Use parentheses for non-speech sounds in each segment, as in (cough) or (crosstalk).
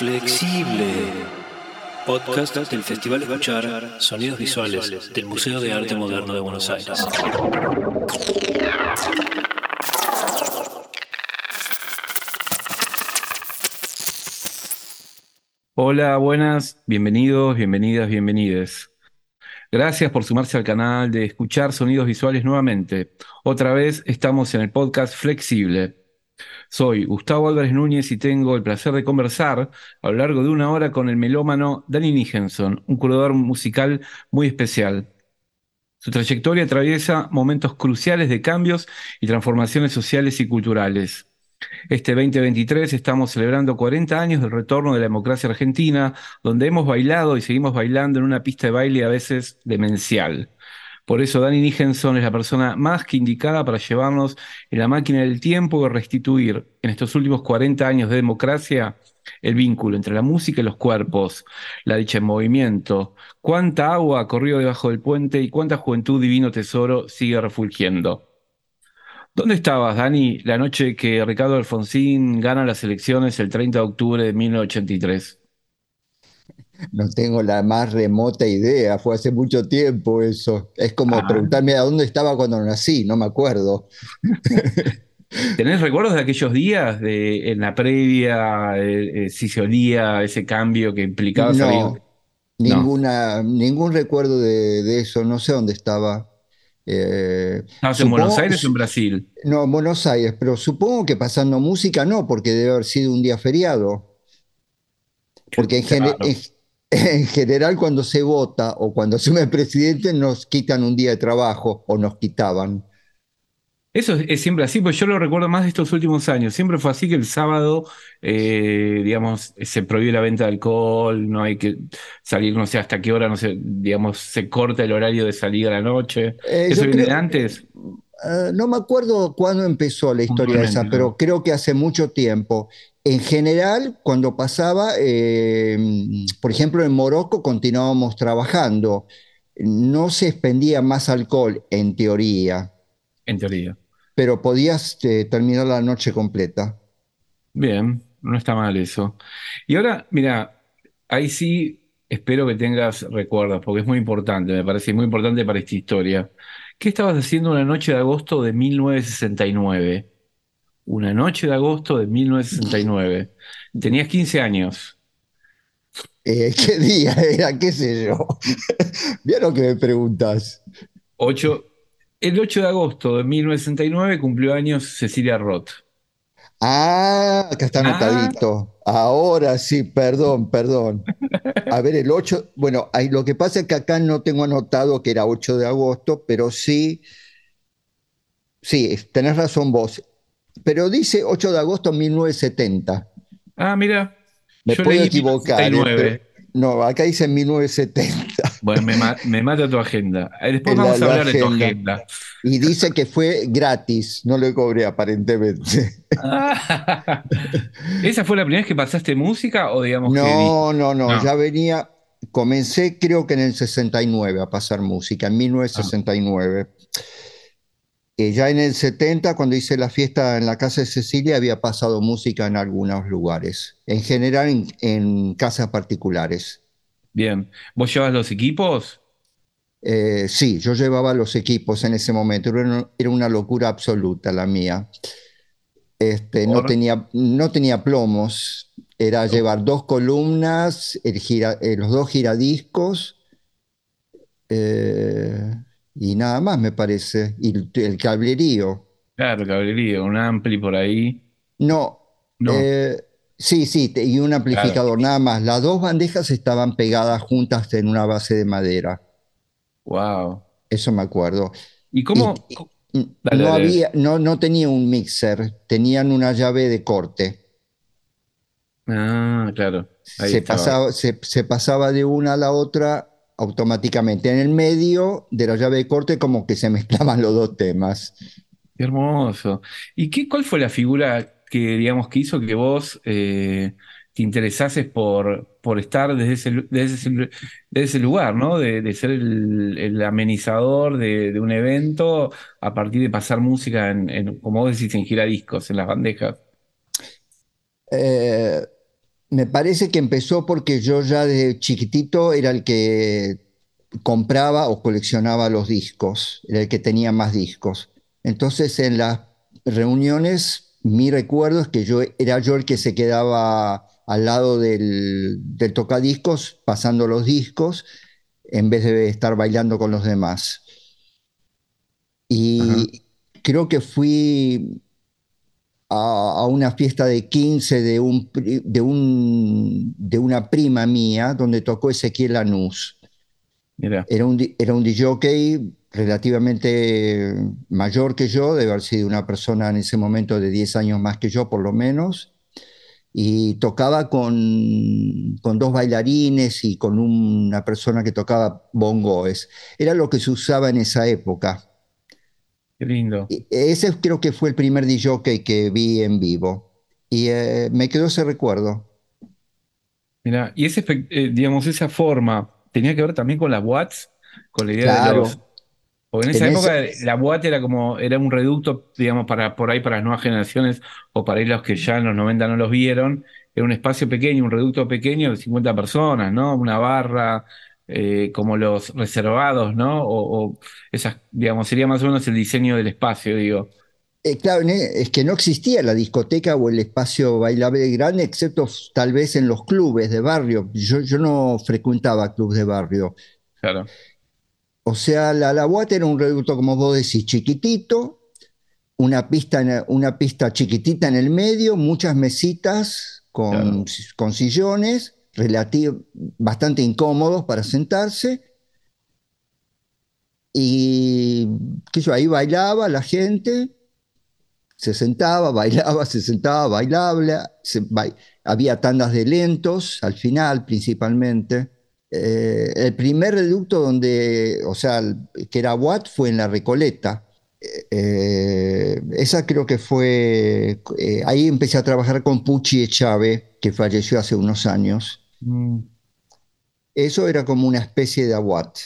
Flexible. Podcast del Festival Escuchar Sonidos Visuales del Museo de Arte Moderno de Buenos Aires. Hola, buenas, bienvenidos, bienvenidas, bienvenides. Gracias por sumarse al canal de Escuchar Sonidos Visuales nuevamente. Otra vez estamos en el podcast Flexible. Soy Gustavo Álvarez Núñez y tengo el placer de conversar a lo largo de una hora con el melómano Danny Nijenson, un curador musical muy especial. Su trayectoria atraviesa momentos cruciales de cambios y transformaciones sociales y culturales. Este 2023 estamos celebrando 40 años del retorno de la democracia argentina, donde hemos bailado y seguimos bailando en una pista de baile a veces demencial. Por eso Danny Nijenson es la persona más que indicada para llevarnos en la máquina del tiempo y restituir en estos últimos 40 años de democracia el vínculo entre la música y los cuerpos, la dicha en movimiento, cuánta agua corrió debajo del puente y cuánta juventud divino tesoro sigue refulgiendo. ¿Dónde estabas, Dani, la noche que Ricardo Alfonsín gana las elecciones el 30 de octubre de 1983? No tengo la más remota idea, fue hace mucho tiempo eso. Es como Ah. preguntarme a dónde estaba cuando nací, no me acuerdo. (laughs) ¿Tenés recuerdos de aquellos días de, en la previa, eh, eh, si se olía ese cambio que implicaba salir? No, ninguna, ningún recuerdo de, de eso, no sé dónde estaba. Eh, ¿Estabas en Buenos Aires o en Brasil? No, en Buenos Aires, pero supongo que pasando música no, porque debe haber sido un día feriado. Porque en, Claro. en- en general cuando se vota o cuando asume el presidente nos quitan un día de trabajo o nos quitaban. Eso es, es siempre así, pues yo lo recuerdo más de estos últimos años. Siempre fue así que el sábado, eh, digamos, se prohíbe la venta de alcohol, no hay que salir, no sé hasta qué hora, no sé, digamos, se corta el horario de salida a la noche. Eh, ¿Eso viene de antes? Ah, no me acuerdo cuándo empezó la historia esa, pero ¿no? creo que hace mucho tiempo. En general, cuando pasaba, eh, por ejemplo, en Morocco continuábamos trabajando. No se expendía más alcohol, en teoría, En teoría. Pero podías eh, terminar la noche completa. Bien, no está mal eso. Y ahora, mira, ahí sí espero que tengas recuerdos, porque es muy importante, me parece muy importante para esta historia. ¿Qué estabas haciendo una noche de agosto de 1969? Una noche de agosto de 1969. Tenías 15 años. Eh, ¿qué día era? ¿Qué sé yo? (laughs) Mira lo que me preguntas. Ocho- el 8 de agosto de 1969 cumplió años Cecilia Roth. Ah, acá está ah. anotadito. Ahora sí, perdón, perdón. A ver, el 8, bueno, hay, lo que pasa es que acá no tengo anotado que era 8 de agosto, pero sí, sí, tenés razón vos. Pero dice 8 de agosto de 1970. Ah, mira. Me Yo puedo equivocar. ¿eh? 19 no, acá dice 1970. Bueno, me, ma- me mata tu agenda. Eh, Después la- vamos a la hablar de tu agenda. Y dice que fue gratis, no le cobré aparentemente. Ah, (laughs) ¿Esa fue la primera vez que pasaste música o digamos que No, no, no, No. ya venía, comencé creo que en el 69 a pasar música, en 1969. Ya en el 70, cuando hice la fiesta en la casa de Cecilia, había pasado música en algunos lugares, en general en, en casas particulares. Bien, ¿vos llevas los equipos? Eh, sí, yo llevaba los equipos en ese momento, era una, locura absoluta la mía. Este, no tenía, no tenía plomos, era llevar dos columnas, el gira- eh, los dos giradiscos eh, y nada más me parece, y el, el cablerío. Claro, caballería, un ampli por ahí. No, No. eh, sí, sí, y un amplificador, nada más. Las dos bandejas estaban pegadas juntas en una base de madera, Wow. eso me acuerdo. ¿Y cómo? Y- co- Dale, no dale. había, no, no tenía un mixer, tenían una llave de corte. Ah, claro. Ahí Se estaba. pasaba, se, se pasaba de una a la otra automáticamente. En el medio de la llave de corte como que se (laughs) mezclaban los dos temas. Qué hermoso. ¿Y qué, cuál fue la figura que, digamos, que hizo que vos eh, te interesases por, por estar desde ese, desde ese, desde ese lugar, ¿no? De, de ser el, el amenizador de, de un evento a partir de pasar música en, en, como vos decís, en giradiscos, en las bandejas. Eh, Me parece que empezó porque yo ya de chiquitito era el que compraba o coleccionaba los discos, era el que tenía más discos. Entonces en las reuniones mi recuerdo es que yo era yo el que se quedaba al lado del, del tocadiscos pasando los discos en vez de estar bailando con los demás. Y creo que fui a, una fiesta de 15 de, un, de, un, de una prima mía donde tocó Ezequiel Lanús. Era un, era un DJ relativamente mayor que yo, debe haber sido una persona en ese momento de 10 años más que yo por lo menos, y tocaba con, con dos bailarines y con una persona que tocaba bongoes. Era lo que se usaba en esa época. Qué lindo. ese creo que fue el primer DJ que vi en vivo. Y eh, me quedó ese recuerdo. Mira, y ese, eh, digamos, esa forma tenía que ver también con las Watts, con la idea de los. Porque en esa época la Watt era como, era un reducto, digamos, para por ahí para las nuevas generaciones, o para ahí los que ya en los 90 no los vieron, era un espacio pequeño, un reducto pequeño de 50 personas, ¿no? Una barra, eh, como los reservados, ¿no? O, esas, digamos, sería más o menos el diseño del espacio, digo. Eh, claro, es que no existía la discoteca o el espacio bailable grande, excepto tal vez en los clubes de barrio. Yo, yo no frecuentaba clubes de barrio. Claro. O sea, la La era un reducto, como vos decís, chiquitito, una pista, una pista chiquitita en el medio, muchas mesitas con, con sillones bastante incómodos para sentarse. Y que yo ahí bailaba la gente, se sentaba, (laughs) bailaba, se sentaba, bailaba, había tandas de lentos al final principalmente. Eh, el primer reducto donde, o sea, que era Watt fue en la Recoleta. Eh, esa creo que fue, eh, ahí empecé a trabajar con Pucci Echave, que falleció hace unos años. Mm. Eso era como una especie de aguat.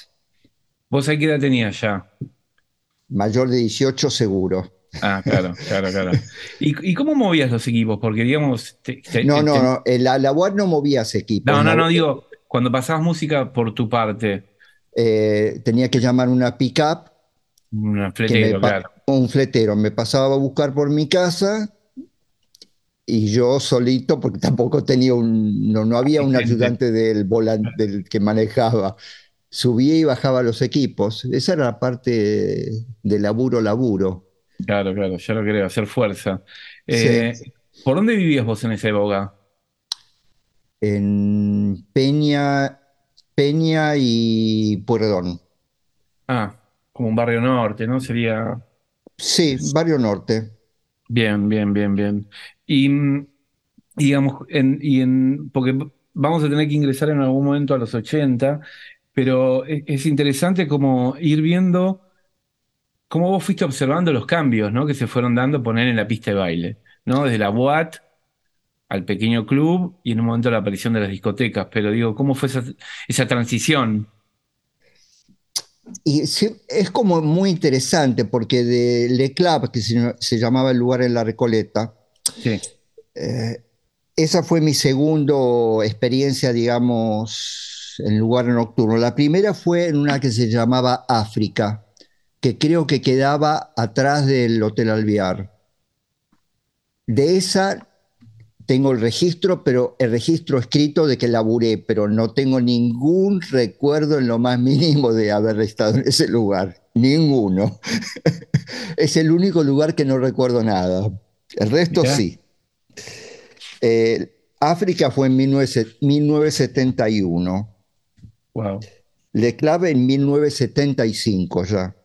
¿Vos ahí qué edad tenías ya? Mayor de 18 seguro. Ah, claro, claro, claro. ¿Y, cómo movías los equipos? Porque digamos... no, no, no, el, la no movías equipos. No, no, no, digo, cuando pasabas música por tu parte. Eh, tenía que llamar una pick-up. Un fletero, claro. Un fletero. Me pasaba a buscar por mi casa y yo solito, porque tampoco tenía un, no, había un ayudante del volante del que manejaba. Subía y bajaba los equipos. Esa era la parte de laburo, laburo. Claro, claro, ya lo creo, hacer fuerza. Eh, ¿Por dónde vivías vos en esa época? En Peña, Peña y Puerdón. Ah, como un barrio norte, ¿no? Sería. Sí, barrio norte. Bien, bien, bien, bien. Y, digamos, en, y en, porque vamos a tener que ingresar en algún momento a los 80, pero e, es, interesante como ir viendo cómo vos fuiste observando los cambios ¿no? que se fueron dando poner en la pista de baile, ¿no? Desde la boat al pequeño club y en un momento la aparición de las discotecas. Pero digo, ¿cómo fue esa, esa transición? Y es como muy interesante porque de Le Club, que se, llamaba el lugar en la Recoleta, eh, esa fue mi segunda experiencia, digamos, en lugar nocturno. La primera fue en una que se llamaba África, que creo que quedaba atrás del Hotel Alviar. De esa tengo el registro, pero el registro escrito de que laburé, pero no tengo ningún recuerdo en lo más mínimo de haber estado en ese lugar. Ninguno. (laughs) es el único lugar que no recuerdo nada. El resto sí. Eh, África fue en 1971. Wow. Le clave en 1975 ya.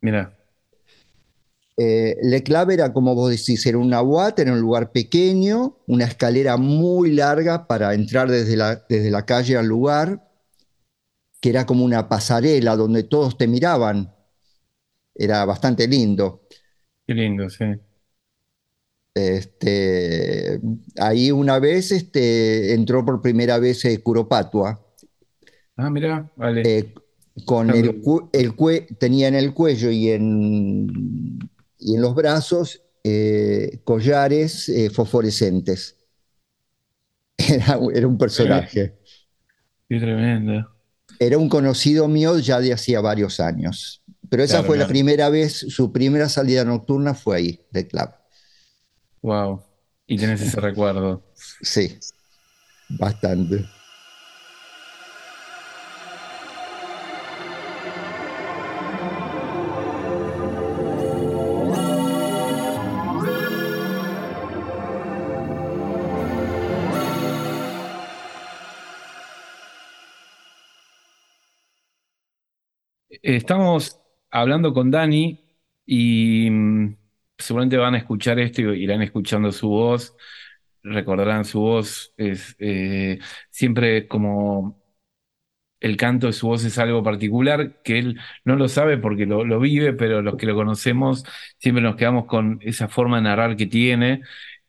Mira. Eh, Le Clave era, como vos decís, era una UAT, era un lugar pequeño, una escalera muy larga para entrar desde la, desde la calle al lugar, que era como una pasarela donde todos te miraban. Era bastante lindo. Qué lindo, sí. Este, ahí una vez este, entró por primera vez eh, Curopatua. Ah, mira, vale. Eh, con el, el tenía en el cuello y en y en los brazos eh, collares eh, fosforescentes. (laughs) Era, era un personaje. Qué tremendo. Era un conocido mío ya de hacía varios años. Pero esa Claro, fue la primera vez, su primera salida nocturna fue ahí, de club. Wow. Y tenés ese recuerdo. Sí, bastante. Estamos hablando con Dani y mm, seguramente van a escuchar esto y irán escuchando su voz, recordarán su voz, es eh, siempre como el canto de su voz es algo particular que él no lo sabe porque lo, vive, pero los que lo conocemos siempre nos quedamos con esa forma de narrar que tiene.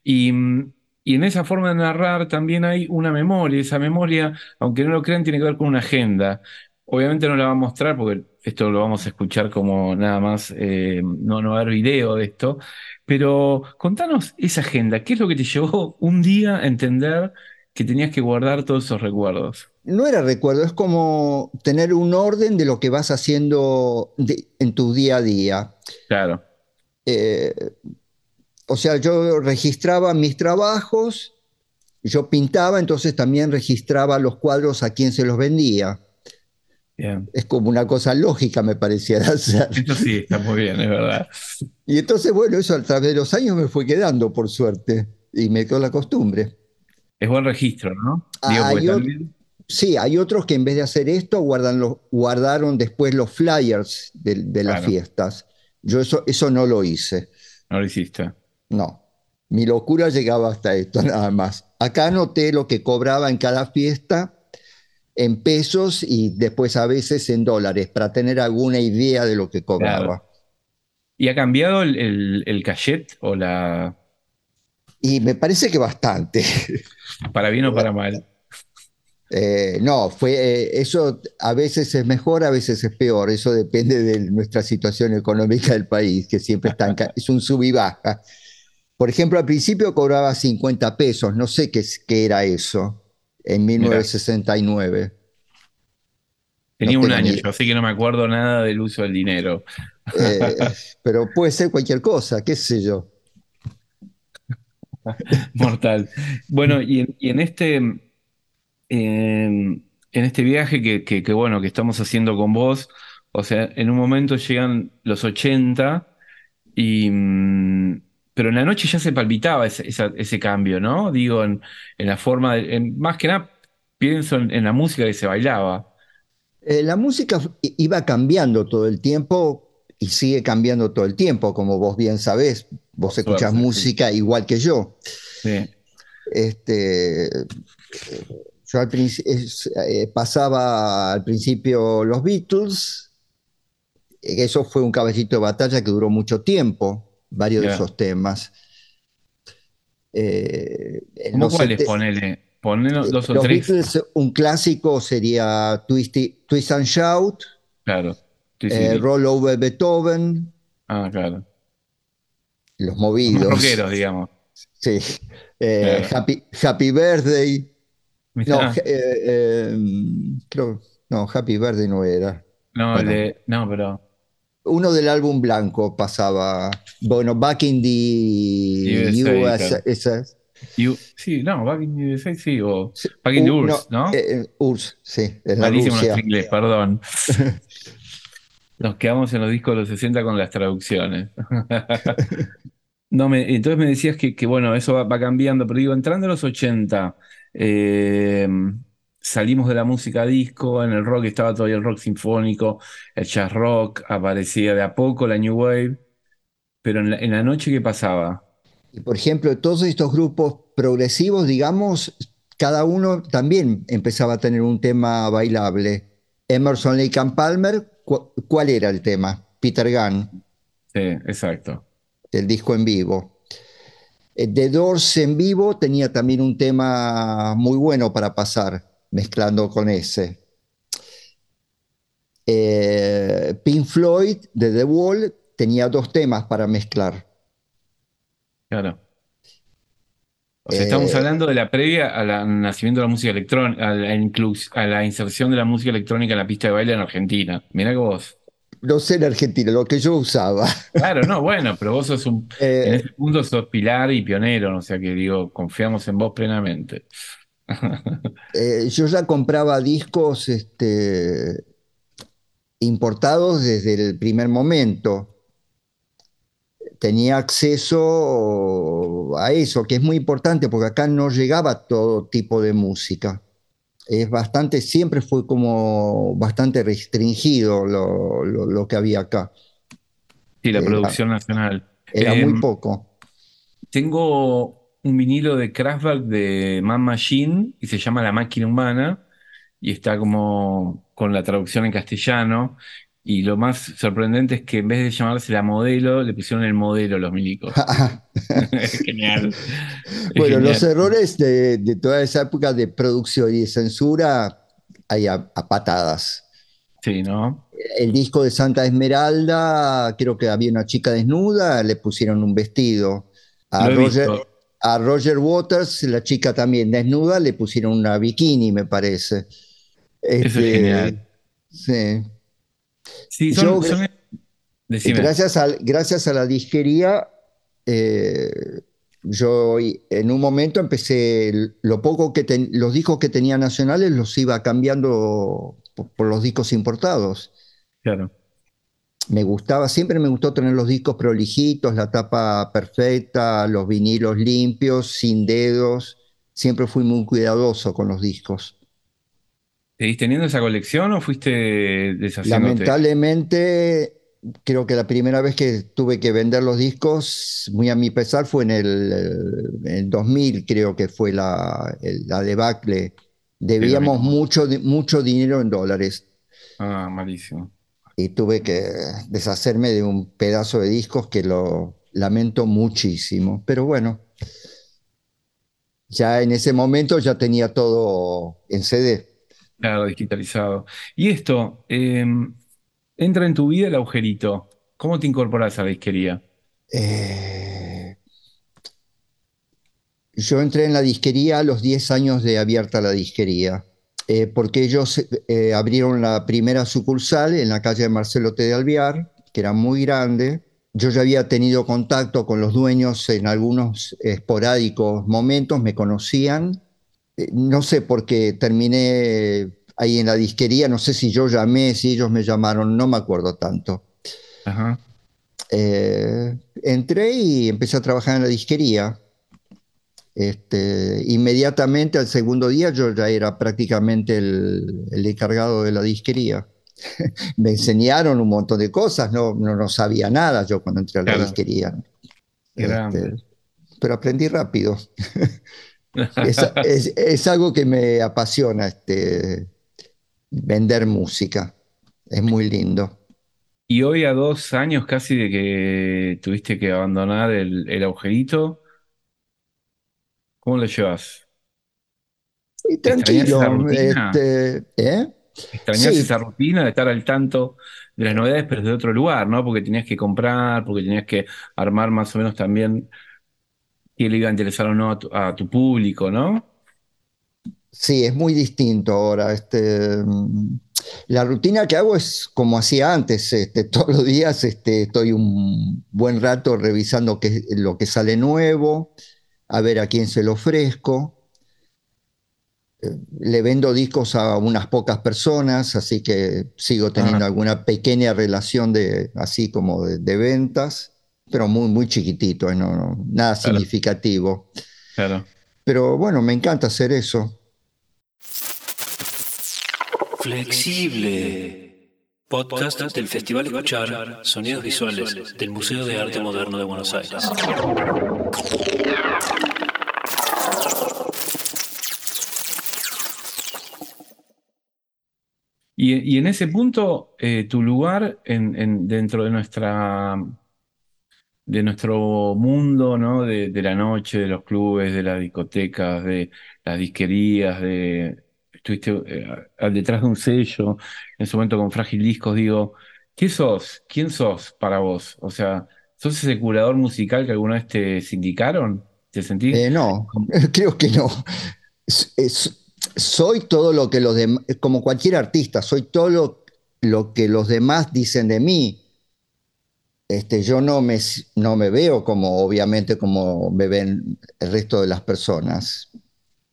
Y, mm, y en esa forma de narrar también hay una memoria. Esa memoria, aunque no lo crean, tiene que ver con una agenda. Obviamente no la va a mostrar porque esto lo vamos a escuchar como nada más, eh, no, no va a haber video de esto. Pero contanos esa agenda. ¿Qué es lo que te llevó un día a entender que tenías que guardar todos esos recuerdos? No era recuerdo, es como tener un orden de lo que vas haciendo de- en tu día a día. Claro, Eh, o sea, yo registraba mis trabajos, yo pintaba, entonces también registraba los cuadros a quien se los vendía. Bien. Es como una cosa lógica, me parecía de hacer. Esto sí está muy bien, es verdad. Y entonces, bueno, eso a través de los años me fue quedando, por suerte, y me quedó la costumbre. Es buen registro, ¿no? Ah, Digo, hay también- Sí, hay otros que en vez de hacer esto, guardan los, guardaron después los flyers de, de las Claro. fiestas. Yo eso, eso no lo hice. no lo hiciste. No, mi locura llegaba hasta esto (laughs) nada más. Acá anoté lo que cobraba en cada fiesta en pesos y después a veces en dólares para tener alguna idea de lo que cobraba. ¿Y ha cambiado el, el, el cachet o la... Y me parece que bastante. (laughs) para bien o para mal? Eh, no, fue eh, eso a veces es mejor, a veces es peor. Eso depende de nuestra situación económica del país, que siempre está en es un sub y baja. Por ejemplo, al principio cobraba 50 pesos, no sé qué, qué era eso, en 1969. Tenía No un año ni- yo, así que no me acuerdo nada del uso del dinero. Eh, (laughs) pero puede ser cualquier cosa, qué sé yo. Mortal. Bueno, y en, y en este, en, en este viaje que, que- que, bueno, que estamos haciendo con vos, o sea, en un momento llegan los 80 y... Pero en la noche ya se palpitaba ese, cambio, ¿no? Digo, en, en la forma, de- en- más que nada pienso en, en la música que se bailaba. Eh, la música iba cambiando todo el tiempo y sigue cambiando todo el tiempo, como vos bien sabés. Vos escuchás sí. música igual que yo. Sí, Este, yo al eh, pasaba al principio los Beatles, eso fue un caballito de batalla que duró mucho tiempo, varios de esos temas. Eh, ¿Cómo los cuáles? Ponele, ponele dos o los tres. Beatles, un clásico sería Twist, Twist and Shout, Claro. Sí, sí, eh, sí. Roll Over Beethoven, Ah, claro. Los Los Movidos, más rockeros, digamos. sí, eh, Claro. Happy, Happy Birthday, no, Mirá. eh, eh, creo, no, Happy Birthday no era. No, Bueno. no, pero. Uno del álbum blanco pasaba, bueno, Back in the USA, US, claro. esa- You- sí, no, Back in the USA, sí, o Back in the Uh, URSS, ¿no? eh, eh, URSS, sí, Malísimo nuestro inglés, perdón. (laughs) Nos quedamos en los discos de los 60 con las traducciones. (laughs) No, me, entonces me decías que, que, bueno, eso va, va cambiando, pero digo, entrando a los 80, eh, salimos de la música disco, en el rock estaba todavía el rock sinfónico, el jazz rock, aparecía de a poco la New Wave, pero en la, en la noche, ¿qué pasaba? Y por ejemplo, todos estos grupos progresivos, digamos, cada uno también empezaba a tener un tema bailable. Emerson, Lake and Palmer, cu- ¿cuál era el tema? Peter Gunn, Sí, exacto. el disco en vivo. Eh, The Doors en vivo tenía también un tema muy bueno para pasar, mezclando con ese. Eh, Pink Floyd de The Wall tenía dos temas para mezclar. Claro. O sea, estamos Eh, hablando de la previa al nacimiento de la música electrónica, a la, inclus- a la inserción de la música electrónica en la pista de baile en Argentina. Mirá que vos. no sé en Argentina, lo que yo usaba. Claro, no, bueno, pero vos sos un, (laughs) en Eh, ese punto sos pilar y pionero, o sea que digo, confiamos en vos plenamente. Eh, yo ya compraba discos este, importados desde el primer momento. Tenía acceso a eso, que es muy importante porque acá no llegaba todo tipo de música. Es bastante, siempre fue como bastante restringido lo, lo- lo que había acá. Sí, la Era, producción nacional. era Eh, muy poco. tengo un vinilo de Kraftwerk de Man Machine y se llama La Máquina Humana y está como con la traducción en castellano. Y lo más sorprendente es que en vez de llamarse la modelo, le pusieron el modelo los milicos. (laughs) Genial. (laughs) Bueno, los errores de, de toda esa época de producción y de censura hay a, a patadas. Sí, ¿no? El disco de Santa Esmeralda, creo que había una chica desnuda, le pusieron un vestido. A Roger, visto. A Roger Waters, la chica también desnuda, le pusieron una bikini, me parece. Eso es Este, genial. sí. Sí, Yo, son, son- Decime. Gracias a, gracias a la disquería, eh, yo en un momento empecé, lo poco que ten- los discos que tenía nacionales los iba cambiando por, por los discos importados. Claro. Me gustaba, siempre me gustó tener los discos prolijitos, la tapa perfecta, los vinilos limpios, sin dedos. Siempre fui muy cuidadoso con los discos. ¿Seguís teniendo esa colección o fuiste deshaciéndote? Lamentablemente, creo que la primera vez que tuve que vender los discos, muy a mi pesar, fue en el, eh, en 2000, creo que fue la, debacle. Debíamos mucho, mucho dinero en dólares Ah, malísimo. Y tuve que deshacerme de un pedazo de discos que lo lamento muchísimo. Pero bueno, ya en ese momento ya tenía todo en CD. Claro, digitalizado. Y esto, eh, entra en tu vida el agujerito. ¿Cómo te incorporas a la disquería? Eh, yo entré en la disquería a los 10 años de abierta la disquería, eh, porque ellos eh, abrieron la primera sucursal en la calle de Marcelo T. de Alvear, que era muy grande. Yo ya había tenido contacto con los dueños en algunos esporádicos momentos, me conocían. Eh, no sé por qué terminé ahí en la disquería, no sé si yo llamé, si ellos me llamaron, no me acuerdo tanto. Ajá. Eh, entré y empecé a trabajar en la disquería. Este, inmediatamente al segundo día yo ya era prácticamente el, el encargado de la disquería. (laughs) Me enseñaron un montón de cosas, no, no, no sabía nada yo cuando entré a la Claro. disquería. Este, pero aprendí rápido. (laughs) Es, es- es algo que me apasiona, este, vender música. Es muy lindo. Y hoy a dos años casi de que tuviste que abandonar el, el agujerito, ¿cómo lo llevas? ¿Extrañas tranquilo. este, ¿eh? ¿Extrañás Sí. esa rutina de estar al tanto de las novedades, pero de otro lugar, ¿no? Porque tenías que comprar, porque tenías que armar más o menos también qué le iba a interesar o no a tu, a tu público, ¿no? Sí, es muy distinto ahora. Este, mm, la rutina que hago es como hacía antes. Este, (laughs) todos los días este, estoy un buen rato revisando qué- lo que sale nuevo, a ver a quién se lo ofrezco. Eh, Le vendo discos a unas pocas personas, así que sigo teniendo alguna pequeña relación de, así como de, de ventas, pero muy, muy chiquitito, eh, no, no, nada Claro. significativo. Claro. Pero bueno, me encanta hacer eso. Flexible. Podcast del Festival Escuchar Sonidos Visuales del Museo de Arte Moderno de Buenos Aires. Y, y en ese punto, eh, tu lugar en, en- dentro de nuestra, de nuestro mundo, ¿no? De, de la noche, de los clubes, de las discotecas, de las disquerías, de estuviste eh, detrás de un sello, en su momento con Frágil Discos, digo, ¿qué sos? ¿Quién sos para vos? O sea, ¿sos ese curador musical que alguna vez te sindicaron? ¿Te sentís? Eh, no, (laughs) creo que no. soy todo lo que los demás, como cualquier artista, soy todo lo, lo, que los demás dicen de mí. Este, yo no me, no me veo como, obviamente, como me ven el resto de las personas.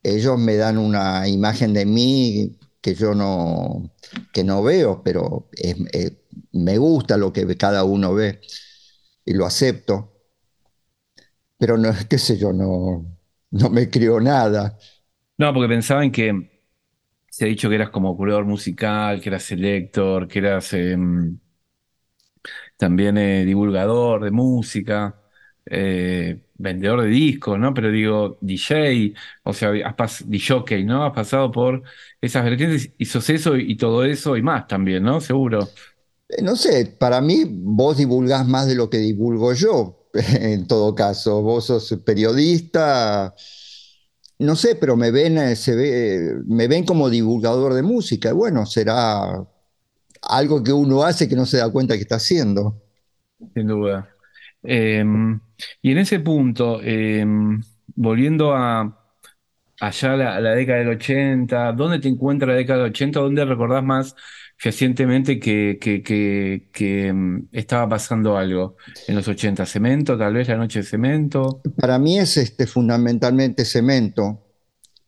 Ellos me dan una imagen de mí que yo no, que no veo, pero eh, me gusta lo que cada uno ve y lo acepto. Pero no, (laughs) qué sé yo, no, no me creo nada. No, porque pensaba en que se ha dicho que eras como curador musical, que eras selector, que eras em, también eh, divulgador de música, eh, vendedor de discos, ¿no? Pero digo, DJ, o sea, has DJ, ¿no? Has pasado por esas vertientes y sos eso y todo eso y más también, ¿no? Seguro. Eh, no sé, para mí vos divulgás más de lo que divulgo yo, (laughs) en todo caso. Vos sos periodista, no sé, pero me ven, eh, se ve, me ven como divulgador de música. Bueno, será algo que uno hace que no se da cuenta que está haciendo. Sin duda. Em, y en ese punto, em, volviendo a allá a la, década del 80, ¿dónde te encuentra la década del 80? ¿Dónde recordás más que, que, em, estaba pasando algo en los 80? ¿Cemento? Tal vez la noche de cemento. Para mí es este, fundamentalmente cemento.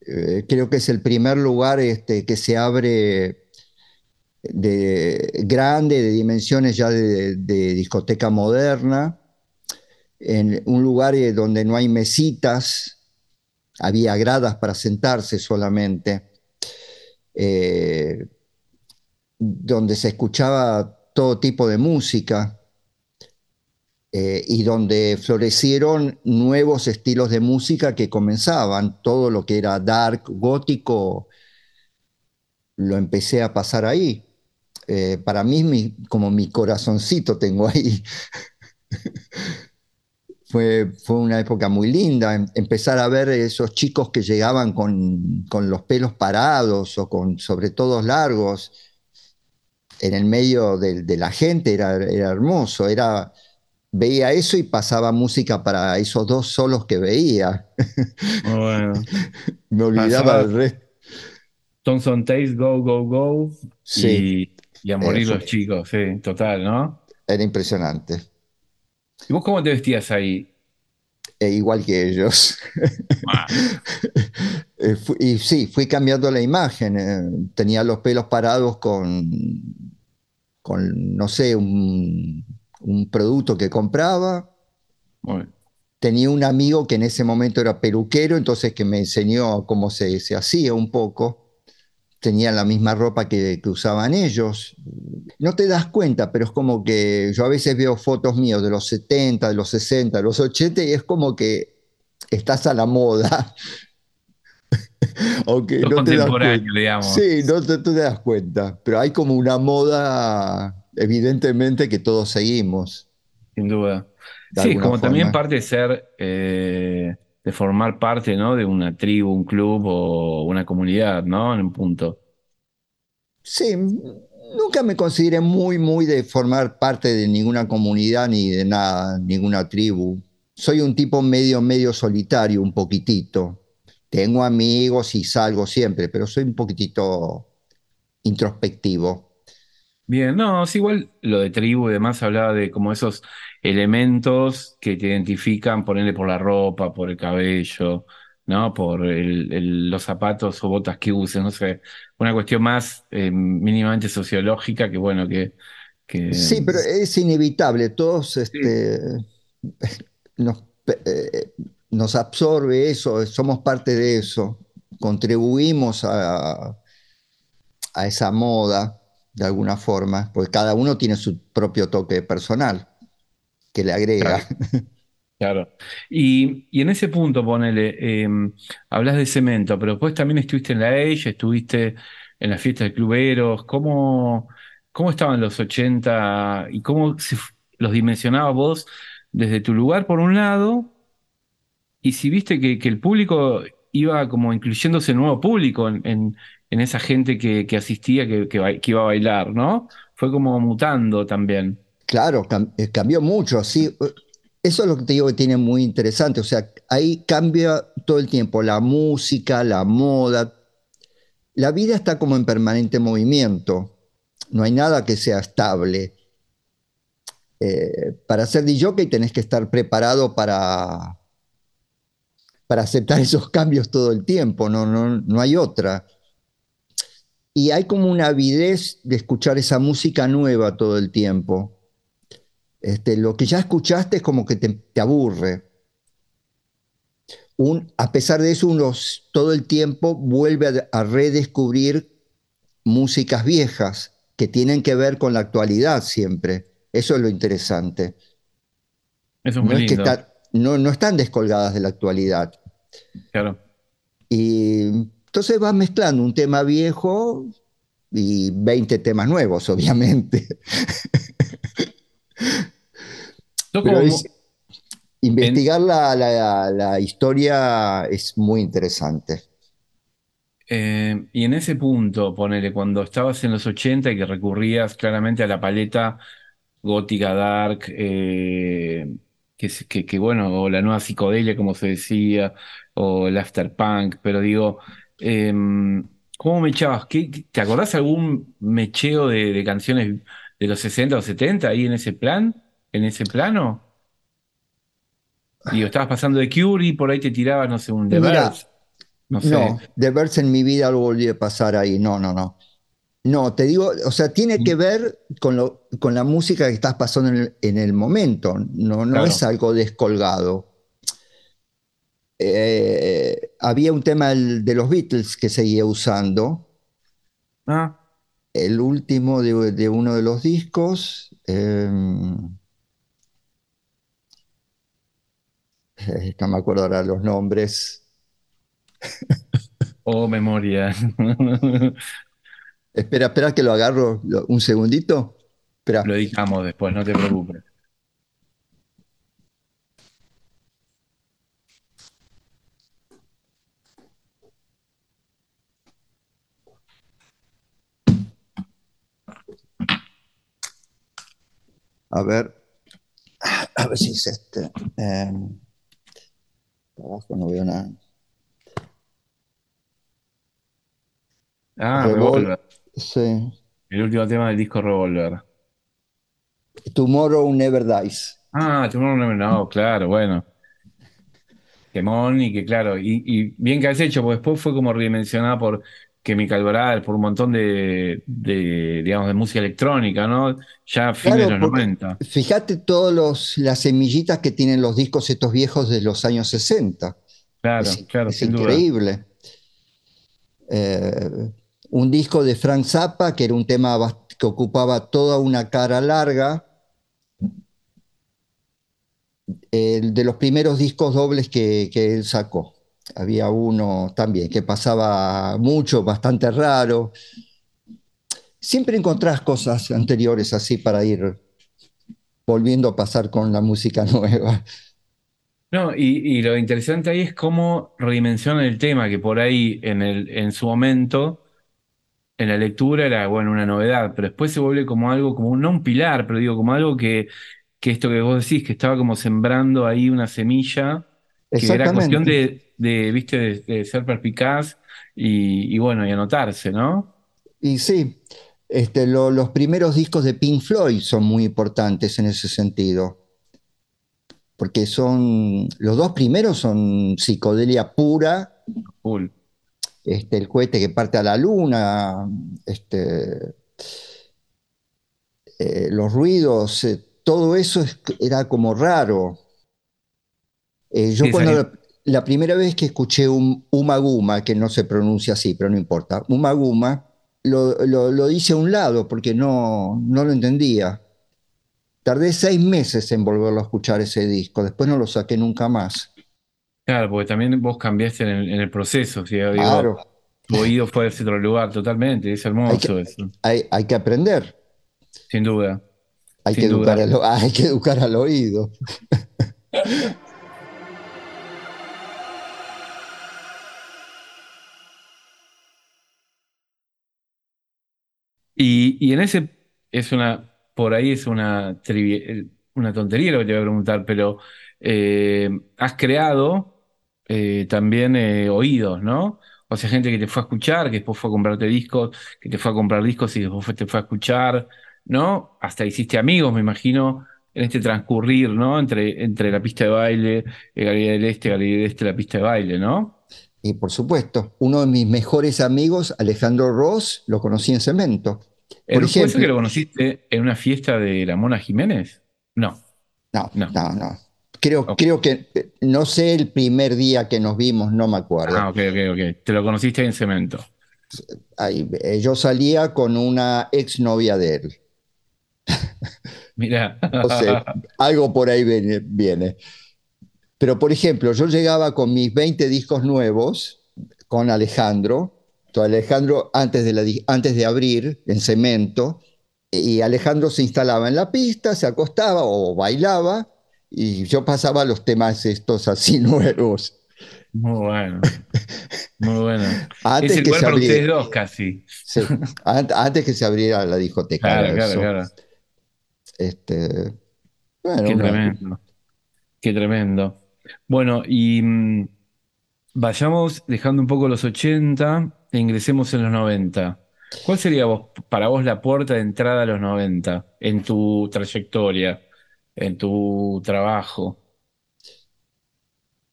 Eh, creo que es el primer lugar este, que se abre de grande, de dimensiones ya de, discoteca moderna, en un lugar eh, donde no hay mesitas, había gradas para sentarse solamente. Eh, donde se escuchaba todo tipo de música eh, y donde florecieron nuevos estilos de música que comenzaban. Todo lo que era dark, gótico, lo empecé a pasar ahí. Para mí, como mi corazoncito tengo ahí. (laughs) fue, fue una época muy linda, em, empezar a ver esos chicos que llegaban con, con los pelos parados o con sobre todo largos en el medio de, la gente era, era, hermoso, era, veía eso y pasaba música para esos dos solos que veía. Bueno. (laughs) Me olvidaba del resto. Thompson Taste, Go, Go, Go. Sí. Y, a morir los chicos, sí, total, ¿no? Era impresionante. ¿Y vos cómo te vestías ahí? E igual que ellos. Ah. (laughs) Eh, y sí, fui cambiando la imagen. Eh, tenía los pelos parados con, con no sé, un, producto que compraba. Tenía un amigo que en ese momento era peluquero, entonces que me enseñó cómo se, se hacía un poco. Tenía la misma ropa que, que, usaban ellos. No te das cuenta, pero es como que yo a veces veo fotos míos de los 70, de los 60, de los 80 y es como que estás a la moda. (laughs) Aunque no te das cuenta. Sí, no te, te, das cuenta. Pero hay como una moda, evidentemente, que todos seguimos. Sin duda. Sí, como también parte de ser, eh, de formar parte, ¿no? De una tribu, un club o una comunidad, ¿no? En un punto. Sí, nunca me consideré muy, muy de formar parte de ninguna comunidad ni de nada, ninguna tribu. Soy un tipo medio, medio solitario, un poquitito. Tengo amigos y salgo siempre, pero soy un poquitito introspectivo. Bien, no, es igual lo de tribu y demás hablaba de como esos elementos que te identifican, ponerle por la ropa, por el cabello, ¿no? Por los zapatos o botas que uses, no sé, una cuestión más eh, mínimamente sociológica que bueno, que, Sí, pero es inevitable, todos este, nos, eh, nos absorbe eso, somos parte de eso, contribuimos a, a esa moda de alguna forma, porque cada uno tiene su propio toque personal que le agrega. Claro. Y, en ese punto, ponele, em, hablas de cemento, pero después también estuviste en la Age, estuviste en la fiesta de cluberos. ¿Cómo, cómo estaban los 80 y cómo los dimensionabas vos desde tu lugar, por un lado, y si viste que, el público iba como incluyéndose nuevo público en, esa gente que, asistía, que, que, iba a bailar, ¿no? Fue como mutando también. Claro, eh, cambió mucho, sí. eso es lo que te digo que tiene muy interesante. O sea, ahí cambia todo el tiempo la música, la moda. La vida está como en permanente movimiento. No hay nada que sea estable. Eh, para ser DJ tenés que estar preparado para, para aceptar (laughs) esos cambios todo el tiempo. No, no, no hay otra. Y hay como una avidez de escuchar esa música nueva todo el tiempo. Este, lo que ya escuchaste es como que te, aburre. Un, a pesar de eso, uno todo el tiempo vuelve a, redescubrir músicas viejas que tienen que ver con la actualidad siempre. Eso es lo interesante. Eso es muy no, lindo. no, no están descolgadas de la actualidad. Claro. Y entonces vas mezclando un tema viejo y 20 temas nuevos, obviamente. (laughs) Como... Es, investigar en... la, la, la, historia es muy interesante. Eh, y en ese punto, ponele, cuando estabas en los 80 y que recurrías claramente a la paleta gótica, dark, eh, que, que, que, bueno, o la nueva psicodelia, como se decía, o el afterpunk, pero digo, eh, ¿cómo me echabas? ¿Qué, ¿Te acordás algún mecheo de, de canciones de los 60 o 70 ahí en ese plan? En ese plano? Digo, estabas pasando de Cure y por ahí te tirabas, no sé, un The Birds. No, sé. no, The Birds en mi vida lo volví a pasar ahí. No, no, no. No, te digo, o sea, tiene que ver con, lo, con la música que estás pasando en el, en el momento. No, no claro. es algo descolgado. Eh, había un tema de los Beatles que seguía usando. Ah. El último de, de uno de los discos. Eh, (laughs) no me acuerdo ahora los nombres. Oh, memoria. (laughs) espera, espera que lo agarro un segundito. Espera. Lo editamos después, no te preocupes. A ver, (clears throat) a ver si es este. Eh, abajo no veo nada. Ah, Revolver. Sí. El último tema del disco Revolver. Tomorrow Never Dies. Ah, Tomorrow Never No, claro, bueno. Quemón y que claro, y, y, bien que has hecho, porque después fue como redimensionada por Chemical Brothers, por un montón de, de, digamos, de música electrónica, ¿no? Ya a fines Claro, de los porque 90. Fíjate todas las semillitas que tienen los discos estos viejos de los años 60. Claro, Es, claro, es sin duda. increíble. Eh, un disco de Frank Zappa, que era un tema que ocupaba toda una cara larga, de los primeros discos dobles que, que él sacó. Había uno también que pasaba mucho, bastante raro. Siempre encontrás cosas anteriores así para ir volviendo a pasar con la música (laughs) nueva. No, y, y lo interesante ahí es cómo redimensionan el tema, que por ahí en el, en su momento, en la lectura era, bueno, una novedad, pero después se vuelve como algo, como un, no un pilar, pero digo, como algo que, que esto que vos decís, que estaba como sembrando ahí una semilla, que era cuestión de, de, viste, de, de ser perspicaz y, y bueno, y anotarse, ¿no? Y sí, este, lo- los primeros discos de Pink Floyd son muy importantes en ese sentido, porque son, los dos primeros son psicodelia pura, este, el cohete que parte a la luna, este, eh, los ruidos, eh, todo eso es- era como raro. Eh, yo Sí, cuando la, primera vez que escuché un Umaguma, que no se pronuncia así, pero no importa, Umaguma, lo, lo, lo hice a un lado porque no, no lo entendía. Tardé seis meses en volverlo a escuchar ese disco, después no lo saqué nunca más. Claro, porque también vos cambiaste en el, en el proceso, digo, Claro, tu oído fue hacia otro lugar totalmente, es hay hermoso que, eso, hay, hay que aprender, sin duda, hay que educar al, (laughs) hay que educar al oído. (laughs) Y, en ese es una, por ahí es una, trivi- una tontería lo que te voy a preguntar, pero eh, has creado eh, también eh, oídos, ¿no? O sea, gente que te fue a escuchar, que después fue a comprarte discos, que te fue a comprar discos y después te fue a escuchar, ¿no? Hasta hiciste amigos, me imagino, en este transcurrir, ¿no? Entre, entre la pista de baile, Galería del Este, Galería del Este, la pista de baile, ¿no? Y por supuesto, uno de mis mejores amigos, Alejandro Ross, lo conocí en Cemento. Por ejemplo, que lo conociste en una fiesta de la Mona Jiménez? No. No, no, no. Creo, creo que, eh, no sé el primer día que nos vimos, no me acuerdo. Ah, ok, ok, ok. Te lo conociste en Cemento. Ahí, eh, yo salía con una exnovia de él. Mira. (laughs) algo por ahí viene, Pero, por ejemplo, yo llegaba con mis 20 discos nuevos con Alejandro. Alejandro, antes de, la, antes de abrir en cemento, y Alejandro se instalaba en la pista, se acostaba o bailaba, y yo pasaba los temas estos así (laughs) nuevos. Muy bueno. Muy bueno. (laughs) antes es que se abriera, dos casi. antes que se abriera la discoteca. Claro, claro, claro. Este, Qué tremendo. Qué tremendo. Bueno, y mm, vayamos dejando un poco los 80 e ingresemos en los 90. ¿Cuál sería para vos la puerta de entrada a los 90 en tu trayectoria, en tu trabajo?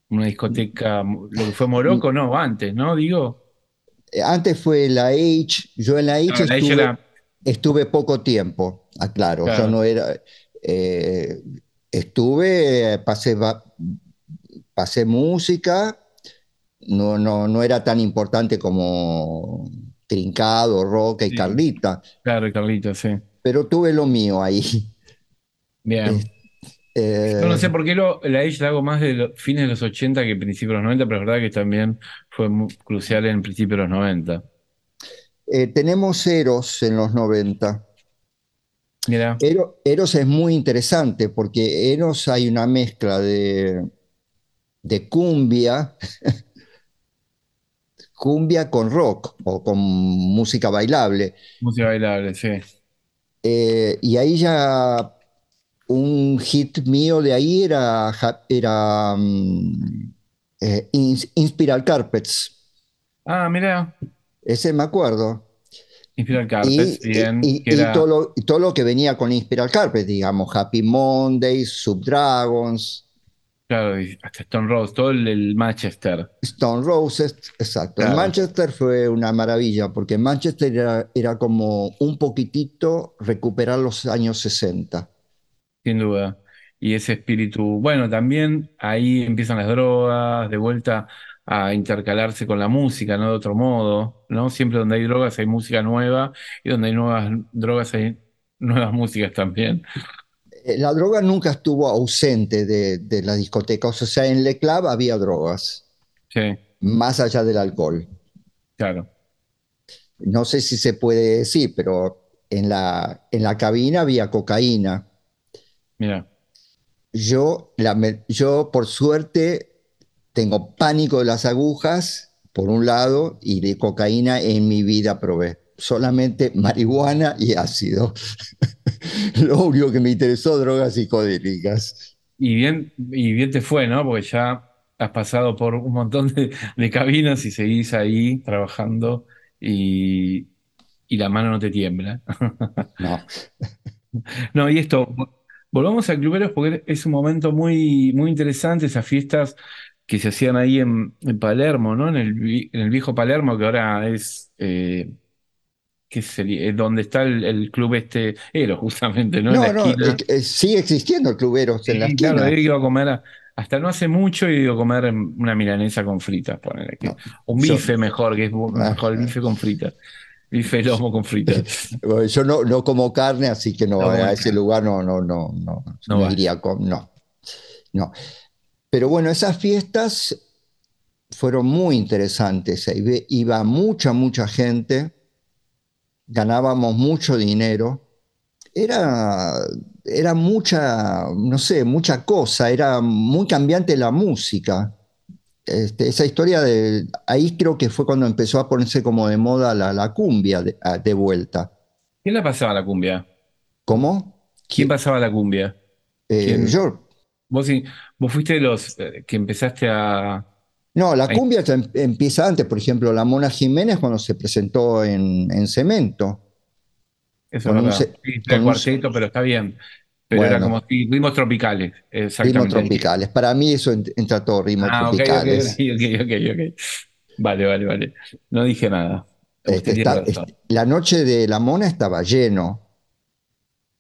Una discoteca, lo que fue Morocco, no, antes, ¿no? Digo. Eh, antes fue la H, yo en la H estuve, estuve, poco tiempo, aclaro, claro. yo no era, eh, estuve, pasé, pasé música, no, no, no era tan importante como Trincado, Roca y Carlita. Claro, Carlita, sí. Pero tuve lo mío ahí. Bien. Eh, no sé por qué lo, la Age la hago más de los fines de los 80 que principios de los 90, pero es verdad que también fue muy crucial en principios de los 90. Eh, tenemos Eros en los 90. Mira. Eros, es muy interesante porque Eros hay una mezcla de, de cumbia (laughs) cumbia con rock o con música bailable. Música bailable, sí. Eh, y ahí ya un hit mío de ahí era, era um, Inspiral Carpets. Ah, mira. Ese me acuerdo. Inspiral Carpets, y, bien. Y, todo lo, todo, lo, que venía con Inspiral Carpets, digamos, Happy Mondays, Subdragons. Claro, hasta Stone Rose, todo el, Manchester. Stone Roses, exacto. Manchester fue una maravilla, porque Manchester era, como un poquitito recuperar los años 60. Sin duda. Y ese espíritu, bueno, también ahí empiezan las drogas, de vuelta a intercalarse con la música, ¿no? De otro modo, ¿no? Siempre donde hay drogas hay música nueva y donde hay nuevas drogas hay nuevas músicas también. Eh, la droga nunca estuvo ausente de, la discoteca. O sea, en Le Club había drogas. Sí. Más allá del alcohol. Claro. No sé si se puede decir, pero en la, en la cabina había cocaína. Mira. Yo, yo, por suerte, tengo pánico de las agujas, por un lado, y de cocaína en mi vida probé. Solamente marihuana y ácido. (laughs) (laughs) lo único que me interesó, drogas psicodélicas. Y bien, y bien te fue, ¿no? Porque ya has pasado por un montón de, cabinas y seguís ahí trabajando y, la mano no te tiembla. (laughs) No. No, y esto, volvamos a Cluberos porque es un momento muy, muy interesante, esas fiestas que se hacían ahí en, Palermo, ¿no? En el, en el, viejo Palermo, que ahora es eh, ¿Qué sería? ¿Dónde está el, club este Eros, (laughs) justamente, ¿no? No, no, sigue existiendo el club Eros en la esquina. Claro, he ido a comer, hasta no hace mucho he ido a comer una milanesa con fritas, poner un bife mejor, que es ah. mejor el bife con fritas. Bife lomo con fritas. (laughs) yo no, no como carne, así que no, a ese lugar no, no, no, no, no iría con, no, no. Pero bueno, esas fiestas fueron muy interesantes. Iba mucha, mucha gente ganábamos mucho dinero, era, era mucha, no sé, mucha cosa, era muy cambiante la música. Este, esa historia de ahí creo que fue cuando empezó a ponerse como de moda la, la cumbia de, vuelta. ¿Quién la pasaba la cumbia? ¿Cómo? ¿Quién pasaba la cumbia? Eh, ¿Quién? yo, Vos, vos fuiste de los eh, que empezaste a... no, la Ahí. cumbia em- empieza antes, por ejemplo, la Mona Jiménez cuando se presentó en, en Cemento. Eso Con es verdad. Sí, con el un cuarteto, pero está bien. Pero era como si ritmos tropicales, Ritmos exactamente. tropicales. Para mí eso ent- entra todo ritmos Ah, tropicales. ok, (laughs) ok, ok, ok. Vale, vale, vale. No dije nada. Este, está- este, la noche de la Mona estaba lleno.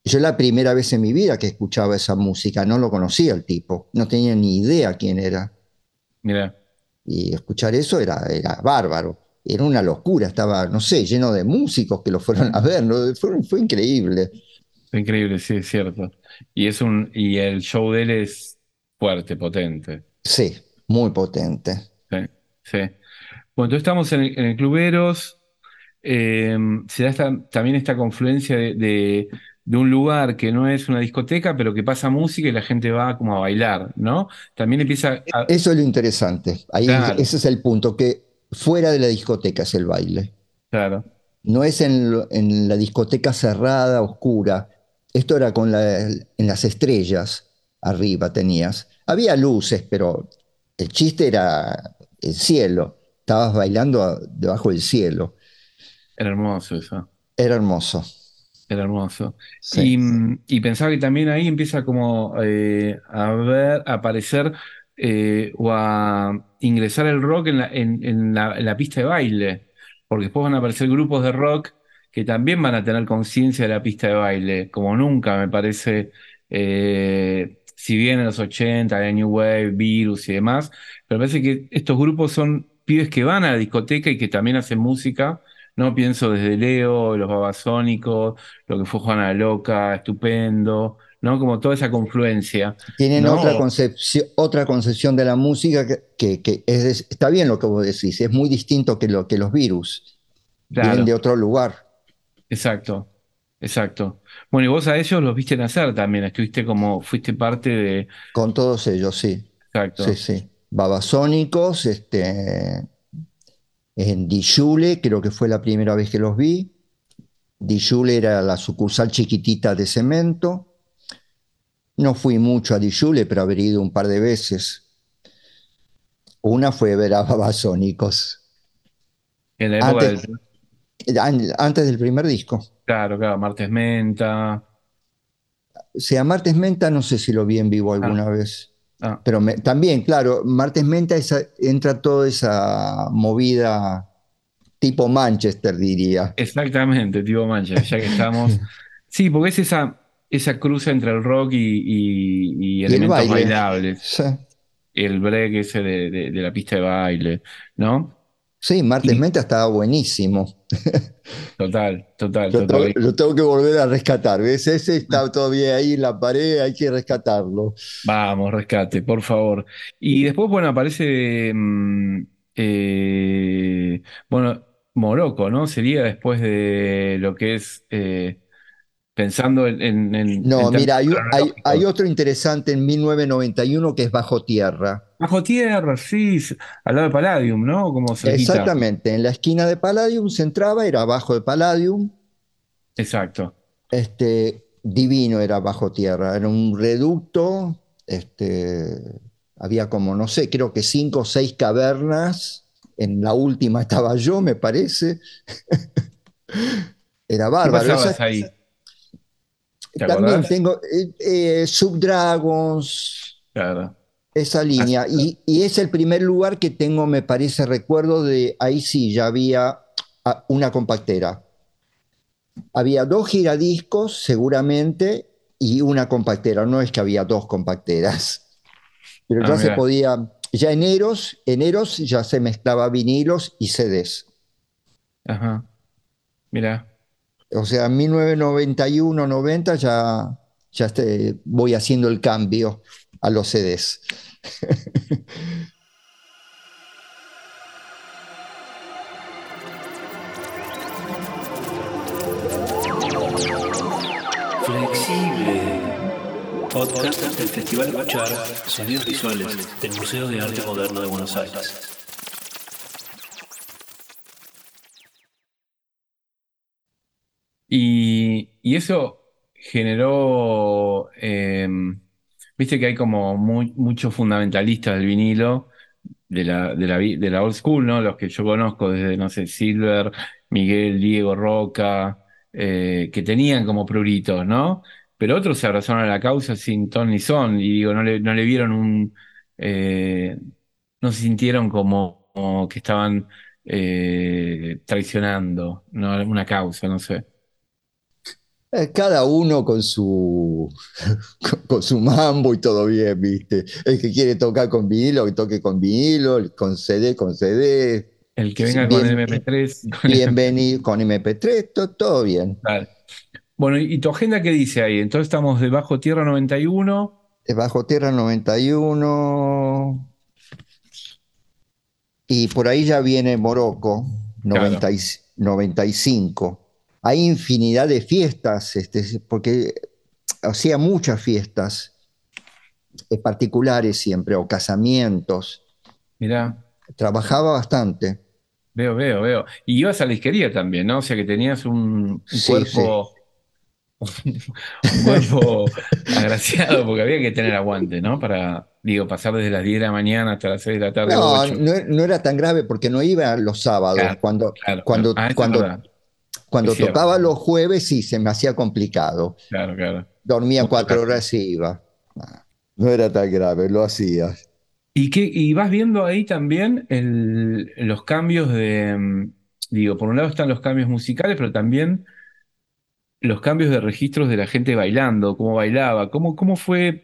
Yo la primera vez en mi vida que escuchaba esa música, no lo conocía el tipo, no tenía ni idea quién era. Mira, Y escuchar eso era, era bárbaro, era una locura, estaba, no sé, lleno de músicos que lo fueron a ver, ¿no? fue, fue increíble. fue increíble, sí, es cierto. Y es un, y el show de él es fuerte, potente. Sí, muy potente. Sí, sí. Bueno, entonces estamos en el, en el Club Eros. eh, se da esta- también esta confluencia de, de- de un lugar que no es una discoteca, pero que pasa música y la gente va como a bailar, ¿no? También empieza a... Eso es lo interesante, ahí Claro. ese es el punto, que fuera de la discoteca es el baile. Claro, No es en, en la discoteca cerrada, oscura. Esto era con la- en las estrellas arriba tenías. Había luces, pero el chiste era el cielo. Estabas bailando debajo del cielo. era hermoso eso. Era hermoso. Era hermoso. Sí. Y, y pensaba que también ahí empieza como eh, a ver, a aparecer eh, o a ingresar el rock en la, en, en la, en la pista de baile, porque después van a aparecer grupos de rock que también van a tener conciencia de la pista de baile, como nunca, me parece, eh, si bien en los 80, de New Wave, Virus y demás, pero me parece que estos grupos son pibes que van a la discoteca y que también hacen música. No pienso desde Leo, los Babasónicos, lo que fue Juana la Loca, estupendo, ¿no? Como toda esa confluencia. Tienen No. otra concepción, otra concepción de la música que, que- que es, está bien lo que vos decís, es muy distinto que, lo, que los virus. Claro, Vienen de otro lugar. exacto, exacto. Bueno, y vos a ellos los viste nacer también, estuviste como, fuiste parte de, Con todos ellos, sí. exacto, Sí, sí. Babasónicos, este, en Dijule, creo que fue la primera vez que los vi. Dijule era la sucursal chiquitita de Cemento. No fui mucho a Dijule, pero haber ido un par de veces. Una fue ver a Babasónicos, en la época Antes- del, an- antes del primer disco. claro, claro, Martes Menta, O sea, Martes Menta no sé si lo vi en vivo alguna vez. Ah, Pero me- también, claro, Martes Menta esa- entra toda esa movida tipo Manchester, diría. exactamente, tipo Manchester, ya que estamos. (laughs) Sí, porque es esa, esa cruza entre el rock y, y- y Y el elementos bailables. Sí, el break ese de, de- de la pista de baile, ¿no? Sí, Martes Y- Menta estaba buenísimo. Total, total, tengo, total. lo tengo que volver a rescatar. ¿Ves? Ese está todavía ahí en la pared, hay que rescatarlo. Vamos, rescate, por favor. Y después, bueno, aparece, mm, eh, bueno, Morocco, ¿no? Sería después de lo que es, eh, pensando en, en, en- No, en mira, hay, hay- otro interesante en 1991 que es Bajo Tierra. Bajo tierra, sí, al lado de Palladium, ¿no? Como. Exactamente, en la esquina de Palladium se entraba, era abajo de Palladium. Exacto. Este, divino era Bajo Tierra, era un reducto. Este, había como, no sé, creo que cinco o seis cavernas. En la última estaba yo, me parece. (laughs) Era ¿Qué bárbaro. pasabas Esa- ahí? ¿Te también tengo eh, eh, Subdragons, Claro. esa línea. Y, y es el primer lugar que tengo, me parece, recuerdo de ahí sí, ya había ah, una compactera. Había dos giradiscos, seguramente, y una compactera. No es que había dos compacteras. Pero Ah, ya se podía, ya en Eros, en Eros ya se mezclaba vinilos y CDs. Ajá. Mira. O sea, en 1991-90 ya, ya este, voy haciendo el cambio a los CDs. (laughs) Flexible. Podcast del Festival Escuchar Sonidos Visuales del Museo de Arte Moderno de Buenos Aires. Y, eso generó, eh, viste que hay como muchos fundamentalistas del vinilo, de la, de la, old school, ¿no? Los que yo conozco desde, no sé, Silver, Miguel, Diego Roca, eh, que tenían como pruritos, ¿no? Pero otros se abrazaron a la causa sin ton ni son, y digo, no le, no le vieron un, eh, no se sintieron como, que estaban eh, traicionando una causa, no sé. Eh, cada uno con su, (laughs) con su mambo y todo bien, ¿viste? El que quiere tocar con vinilo, que toque con vinilo, con CD, con CD. El que venga con MP3. Bienvenido con MP3, todo, bien. Bueno, ¿y tu agenda qué dice ahí? Entonces estamos de Bajo Tierra 91. De Bajo Tierra 91. Y por ahí ya viene Morocco, 95. Hay infinidad de fiestas, este, porque hacía muchas fiestas eh, particulares siempre, o casamientos. Mira. Trabajaba bastante. Veo, veo, veo. Y ibas a la isquería también, ¿no? O sea que tenías un, cuerpo. (laughs) un cuerpo agraciado, porque había que tener aguante, ¿no? Para, digo, pasar desde las 10 de la mañana hasta las 6 de la tarde. No, no, era tan grave porque no iba los sábados. cuando cuando, ah, cuando, cuando tocaba los jueves sí se me hacía complicado. Claro, claro. Dormía cuatro horas y iba. No era tan grave, lo hacía. ¿Y, qué, y vas viendo ahí también los cambios de, mm, digo, por un lado están los cambios musicales, pero también los cambios de registros de la gente bailando, cómo bailaba, cómo, cómo fue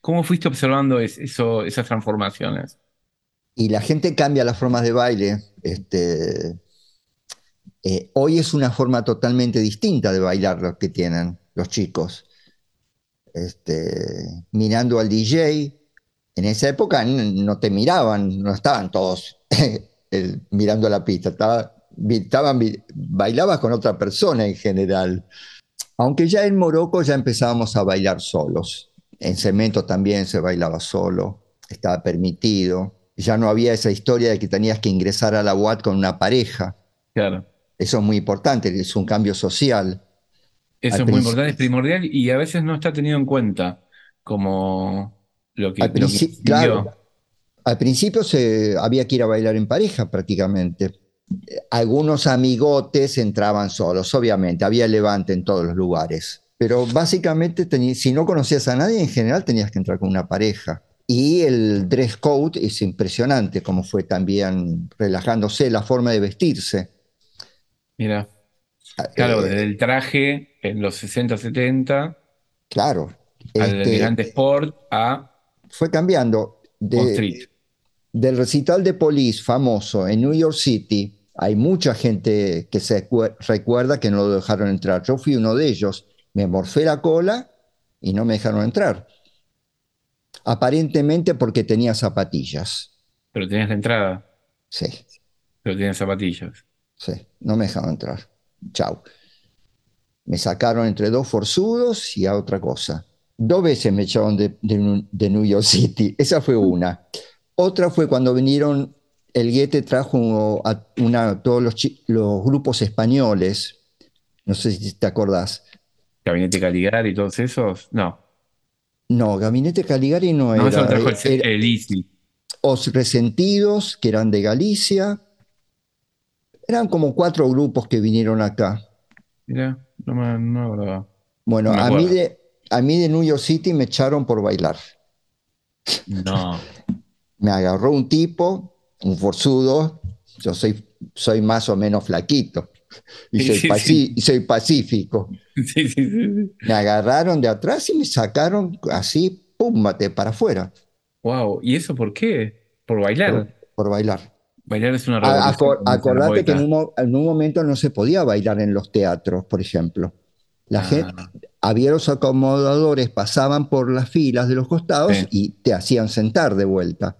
¿Cómo fuiste observando eso, esas transformaciones? Y la gente cambia las formas de baile. Este, eh, hoy es una forma totalmente distinta de bailar lo que tienen los chicos. Este, mirando al DJ, en esa época no te miraban, no estaban todos (laughs) mirando la pista, estaban, bailabas con otra persona en general. Aunque ya en Morocco ya empezábamos a bailar solos. En cemento también se bailaba solo, estaba permitido. Ya no había esa historia de que tenías que ingresar a la UAT con una pareja. Claro. Eso es muy importante, es un cambio social. Eso es muy importante, es primordial y a veces no está tenido en cuenta como lo que. Al, claro, al principio se, había que ir a bailar en pareja prácticamente. Algunos amigotes entraban solos, obviamente, había levante en todos los lugares. Pero básicamente, si no conocías a nadie, en general tenías que entrar con una pareja. Y el dress code es impresionante, como fue también relajándose la forma de vestirse. Mira. Ah, claro, eh, desde el traje en los 60, 70. Claro. Al este, elegante sport a. Fue cambiando. De, del recital de Police famoso en New York City, hay mucha gente que se recuerda que no lo dejaron entrar. Yo fui uno de ellos me morfé la cola y no me dejaron entrar. Aparentemente porque tenía zapatillas. Pero tenías la entrada. Sí. Pero tenías zapatillas. Sí, no me dejaron entrar. Chau. Me sacaron entre dos forzudos y a otra cosa. Dos veces me echaron de, New York City. Esa fue una. Otra fue cuando vinieron, el Guete trajo a una, todos los, los grupos españoles. No sé si te acordás Gabinete Caligari y todos esos, no. No, Gabinete Caligari no, no era. Eso el, el, Os Resentidos, que eran de Galicia. Eran como cuatro grupos que vinieron acá. Mira, no me no, Bueno, a, mí de, a mí de New York City me echaron por bailar. No. (laughs) me agarró un tipo, un forzudo. Yo soy, soy más o menos flaquito y soy, pacífico. (laughs) Me agarraron de atrás y me sacaron así, pum, para afuera. Wow, ¿y eso por qué? ¿Por bailar? Por, bailar. Bailar es una acordate que en un, momento no se podía bailar en los teatros, por ejemplo. La ah. gente, había los acomodadores, pasaban por las filas de los costados y te hacían sentar de vuelta.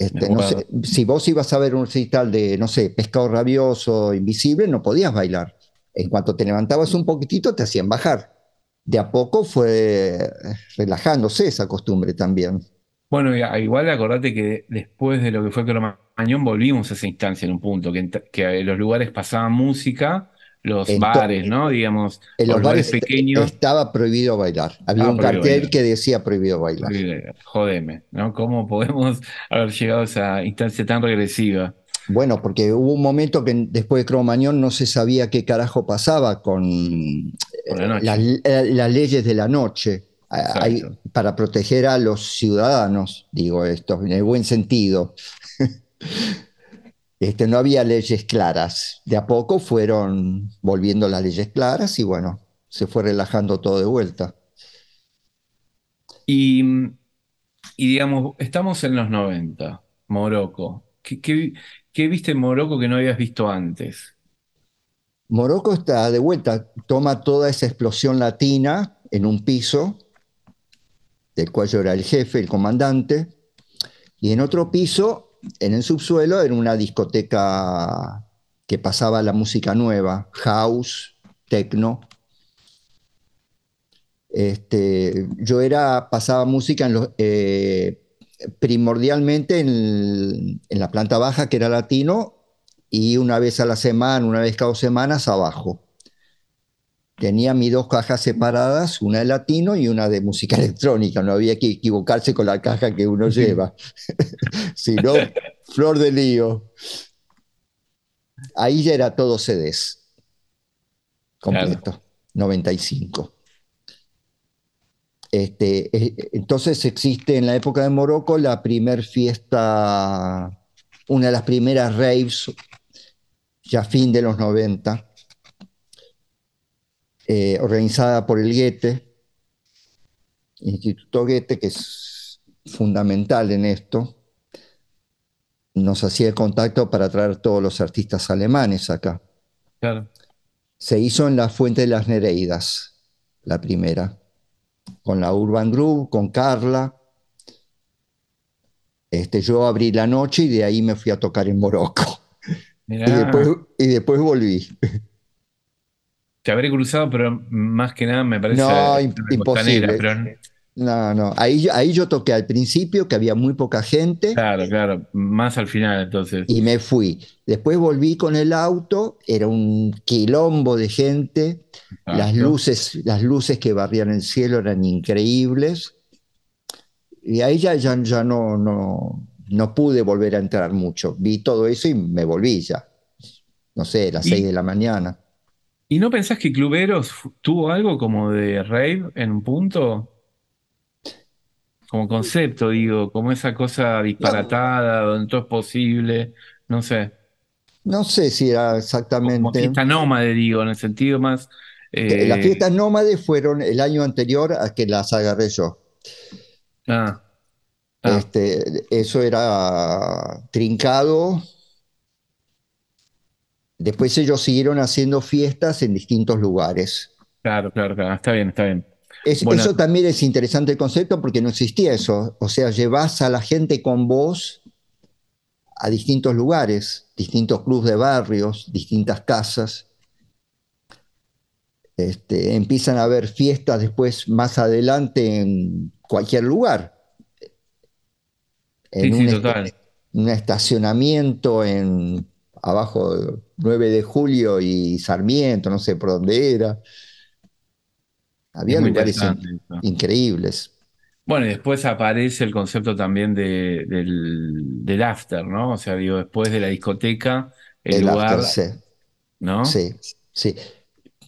Este, no sé, si vos ibas a ver un recital de, no sé, pescado rabioso, invisible, no podías bailar. En cuanto te levantabas un poquitito, te hacían bajar. De a poco fue relajándose esa costumbre también. Bueno, igual acordate que después de lo que fue Cromañón volvimos a esa instancia en un punto, que, que los lugares pasaban música, los bares, ¿no? Digamos, En los bares pequeños. estaba prohibido bailar. Había Ah, un cartel bailar. que decía prohibido bailar. Jodeme, ¿no? ¿Cómo podemos haber llegado a esa instancia tan regresiva? Bueno, porque hubo un momento que después de Cromañón no se sabía qué carajo pasaba con la las, eh, las leyes de la noche. Hay- para proteger a los ciudadanos, digo esto, en el buen sentido. (laughs) Este, no había leyes claras. De a poco fueron volviendo las leyes claras y bueno, se fue relajando todo de vuelta. Y, y digamos, estamos en los 90, Morocco. ¿Qué, qué- qué viste en Morocco que no habías visto antes? Morocco está de vuelta, toma toda esa explosión latina en un piso, del cual yo era el jefe, el comandante, y en otro piso, en el subsuelo, era una discoteca que pasaba la música nueva, house, techno. Este, yo era, pasaba música en eh, primordialmente en, en la planta baja, que era latino, y una vez a la semana, una vez cada dos semanas abajo. Tenía mis dos cajas separadas, una de latino y una de música (laughs) electrónica. No había que equivocarse con la caja que uno lleva. (laughs) si no, flor de lío. Ahí ya era todo CDs. Completo. 95. Este, eh, entonces existe en la época de Morocco la primer fiesta, una de las primeras raves, ya fin de los 90, eh, organizada por el Goethe, Instituto Goethe, que es fundamental en esto. Nos hacía el contacto para traer todos los artistas alemanes acá. Claro. Se hizo en la Fuente de las Nereidas, la primera, con la Urban Groove, con Carla. Este, yo abrí la noche y de ahí me fui a tocar en Morocco. Mirá, Y después, y después volví. Te habré cruzado, pero más que nada me parece No, imposible. pero No, no. Ahí, yo- ahí yo toqué al principio, que había muy poca gente, claro, claro, más al final entonces. y me fui. Después volví con el auto, era un quilombo de gente. Las luces, las luces que barrían el cielo eran increíbles. Y ahí ya, ya, ya no, no, no pude volver a entrar mucho. Vi todo eso y me volví ya. No sé, las Y- 6 de la mañana. ¿Y no pensás que Cluberos tuvo algo como de rave en un punto? Como concepto, digo, como esa cosa disparatada, donde todo es posible, no sé, No sé si era como exactamente. fiesta nómade, digo, en el sentido más... que Las eh, fiestas nómades fueron el año anterior a que las agarré yo. ah, ah, Este, eso era trincado. Después ellos siguieron haciendo fiestas en distintos lugares. claro, claro, claro, está bien, está bien. Es- Bueno. Eso también es interesante el concepto porque no existía eso. O sea, llevas a la gente con vos a distintos lugares, distintos clubes de barrios, distintas casas. Este, empiezan a haber fiestas después más adelante en cualquier lugar. En Sí, sí, un, est- total. un estacionamiento en abajo de 9 de julio y Sarmiento, no sé por dónde era. Había lugares in- increíbles. Bueno, y después aparece el concepto también de- del, del after, ¿no? O sea, digo, después de la discoteca, el El lugar, after, sí, ¿no? sí, sí.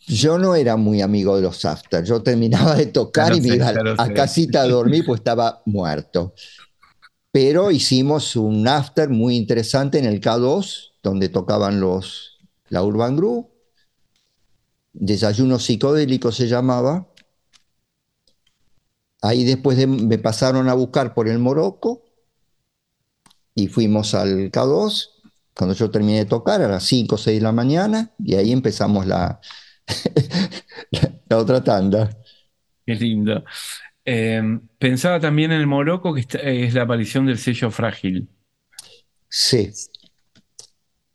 Yo no era muy amigo de los after. Yo terminaba de tocar y me iba a casita a dormir, pues estaba muerto. Pero hicimos un after muy interesante en el K2, donde tocaban los, la Urban Groove. Desayuno psicodélico se llamaba. Ahí después de- me pasaron a buscar por el Morocco y fuimos al K2. Cuando yo terminé de tocar, a las 5 o 6 de la mañana, y ahí empezamos la, la, (laughs) la otra tanda. Qué lindo. Eh, pensaba también en el Morocco, que es la aparición del sello Frágil. Sí.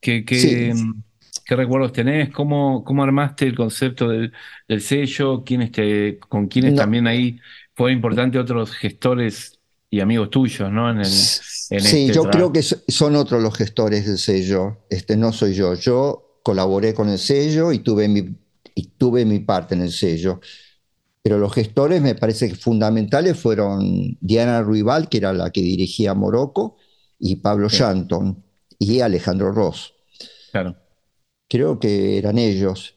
¿Qué, qué, Sí. qué recuerdos tenés? ¿Cómo, cómo armaste el concepto del, del sello? ¿Quiénes te, con quiénes No. también ahí fue importante otros gestores y amigos tuyos, ¿no? En el, en Sí, este yo trabajo. creo que so- son otros los gestores del sello, este, no soy yo. Yo colaboré con el sello y tuve mi, y tuve mi parte en el sello. Pero los gestores me parece que fundamentales fueron Diana Ruibal, que era la que dirigía Morocco, y Pablo Shanton y Alejandro Ross. Claro. Creo que eran ellos.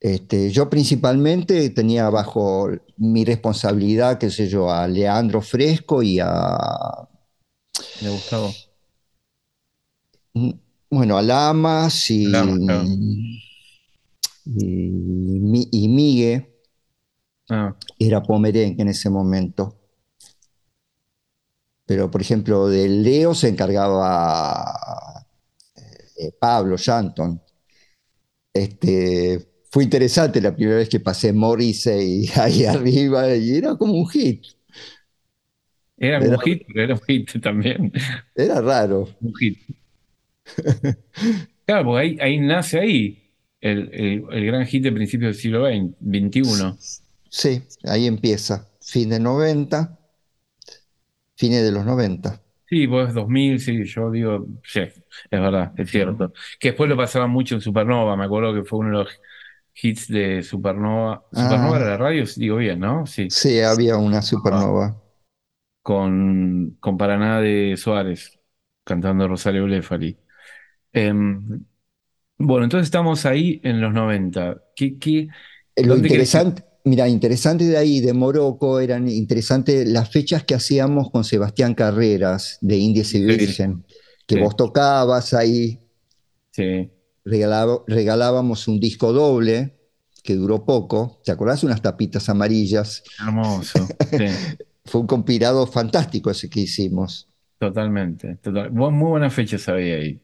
Este, yo principalmente tenía bajo mi responsabilidad, qué sé yo, a Leandro Fresco y a... Me Gustavo. Bueno, a Lamas y, Lamas, claro. y, Mi- y Migue, Ah, era pomerenque en ese momento. Pero, por ejemplo, de Leo se encargaba eh, Pablo Shanton. Este, fue interesante la primera vez que pasé Morrissey (laughs) ahí arriba y era como un hit. era un hit, pero era un hit también. Era raro. Un hit. Claro, porque ahí, ahí nace ahí el, el- el gran hit de principios del siglo XX, XXI. Sí, ahí empieza. Fin de 90, fines de los 90. Sí, vos 2000, sí, yo digo, sí, es verdad, es cierto. Que después lo pasaban mucho en Supernova, me acuerdo que fue uno de los hits de Supernova. Supernova Ah. era la radio, digo bien, ¿no? Sí, Sí, había una supernova. con, con Paraná de Suárez, cantando Rosario Blefari. Em, bueno, entonces estamos ahí en los 90. ¿Qué, qué, Lo ¿Dónde crees que- interesante, mira, interesante de ahí, de Morocco, eran interesantes las fechas que hacíamos con Sebastián Carreras de Indies y Virgen, que Sí. vos tocabas ahí, sí, regalaba- regalábamos un disco doble que duró poco, ¿te acordás? Unas tapitas amarillas. hermoso, sí, (laughs) Fue un compilado fantástico ese que hicimos. totalmente, total- Muy buenas fechas había ahí.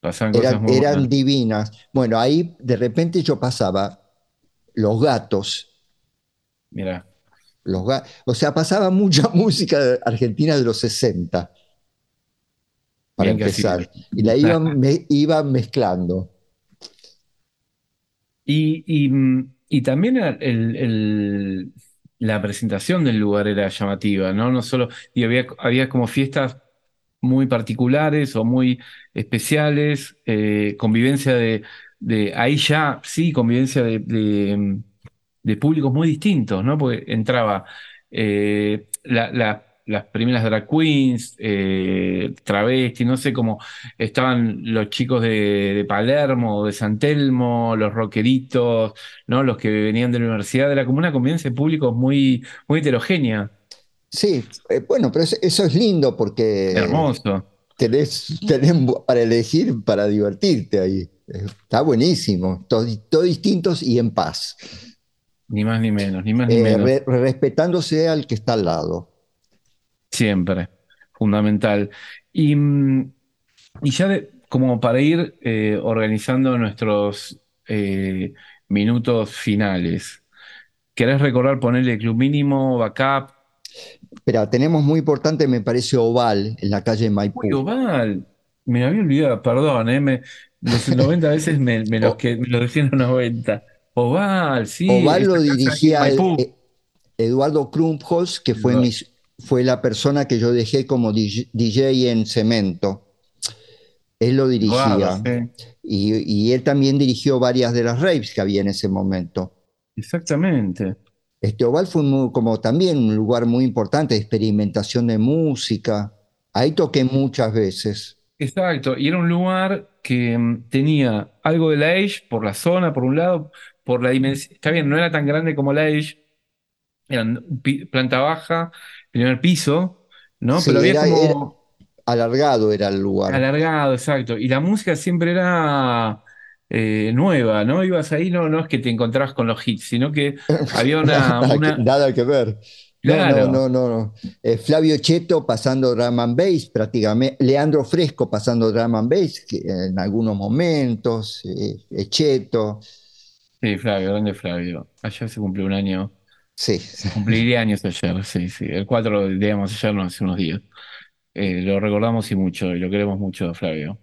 Pasaban cosas Eran, muy eran buenas. divinas. Bueno, ahí de repente yo pasaba Los Gatos, Mira, Los o sea, pasaba mucha (laughs) música argentina de los 60, para Bien empezar. Y la iban, (laughs) me- iban mezclando. Y, y, mm, y también el, el- la presentación del lugar era llamativa, ¿no? No solo, y había, había como fiestas muy particulares o muy especiales, eh, convivencia de, de, ahí ya, sí, convivencia de, de, mm, de públicos muy distintos, ¿no? Porque entraba eh, la- la- las primeras drag queens, eh, travesti, no sé cómo estaban los chicos de, de Palermo, de San Telmo, los rockeritos, ¿no? Los que venían de la universidad, era como una convivencia de públicos muy, muy heterogénea, Sí, eh, bueno, pero eso, es lindo porque hermoso. tenés, tenés para elegir, para divertirte ahí. Está buenísimo. Todos todo distintos y en paz. Ni más ni menos, ni más ni Eh, menos. re- respetándose al que está al lado. Siempre, fundamental. Y, mm, y ya de- como para ir eh, organizando nuestros eh, minutos finales, ¿querés recordar ponerle club mínimo, backup? Pero tenemos muy importante, me parece, Oval, en la calle Maipú. Uy, Oval, me había olvidado, perdón, eh, me- los 90 veces me, me (laughs) los, que, me los 90. Oval, sí, Oval lo dirigía Maipú. eh, Eduardo Krumpholz, que fue, fue la persona que yo dejé como DJ, en Cemento. Él lo dirigía. Sí, Y, y él también dirigió varias de las raves que había en ese momento. exactamente. Este Oval fue como también un lugar muy importante de experimentación de música. Ahí toqué muchas veces. Exacto, y era un lugar que mm, tenía algo de la Age por la zona, por un lado, por la dimensión. Está bien, no era tan grande como la Age, eran planta baja, primer piso, ¿no? Sí, Pero había era- como Alargado era el lugar. alargado, exacto. Y la música siempre era eh, nueva, ¿no? Ibas ahí, no, no es que te encontrabas con los hits, sino que (laughs) había una, Nada, que, nada que ver. No, Claro. no, no, no. no. Eh, Flavio Cheto pasando drum and bass prácticamente. Leandro Fresco pasando drum and bass que en algunos momentos. eh, eh, Cheto. Sí, Flavio, grande Flavio. Ayer se cumplió un año. Sí. Cumpliría años ayer, sí, sí. El 4, digamos, ayer no hace unos días. Eh, lo recordamos y mucho, y lo queremos mucho, Flavio.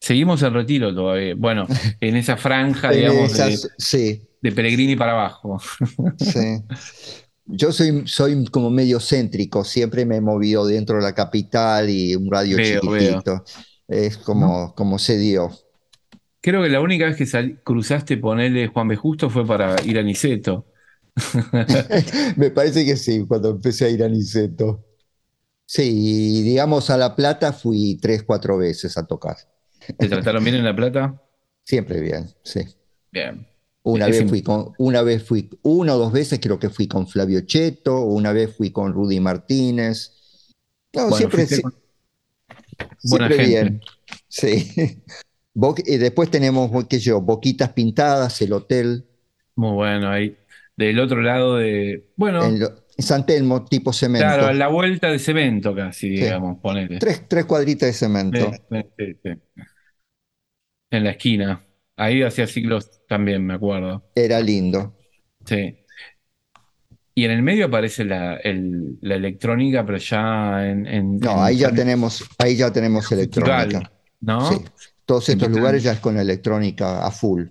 Seguimos el retiro todavía. Bueno, (laughs) en esa franja, En digamos, de- esas- sí. de Pellegrini para abajo. Sí. (laughs) Yo soy, soy como medio céntrico, siempre me he movido dentro de la capital y un radio Veo, chiquitito. Es como, como se dio. Creo que la única vez que sal- cruzaste ponerle Juan B. Justo fue para ir a Niceto. (laughs) Me parece que sí, cuando empecé a ir a Niceto. Sí, digamos a La Plata fui tres, cuatro veces a tocar. ¿Te trataron bien en La Plata? Siempre bien, sí. Bien. Una vez fui con, una vez fui, una o dos veces creo que fui con Flavio Cheto, una vez fui con Rudy Martínez. No, Bueno, siempre, si- con siempre gente. bien. Sí. (laughs) Bo- y después tenemos, qué sé yo, Boquitas Pintadas, el hotel, Muy bueno, ahí. Del otro lado de. Bueno, en, lo- en San Telmo, tipo cemento. claro, a la vuelta de cemento casi, Sí. digamos, ponele. Tres, tres cuadritas de cemento. Sí, sí. En la esquina. Ahí hacía siglos también, me acuerdo. Era lindo. Sí. Y en el medio aparece la, el- la electrónica, pero ya en, en- No, en ahí ya tenemos, ahí ya tenemos electrónica. ¿no? Sí. Todos estos Entonces- lugares ya es con electrónica a full.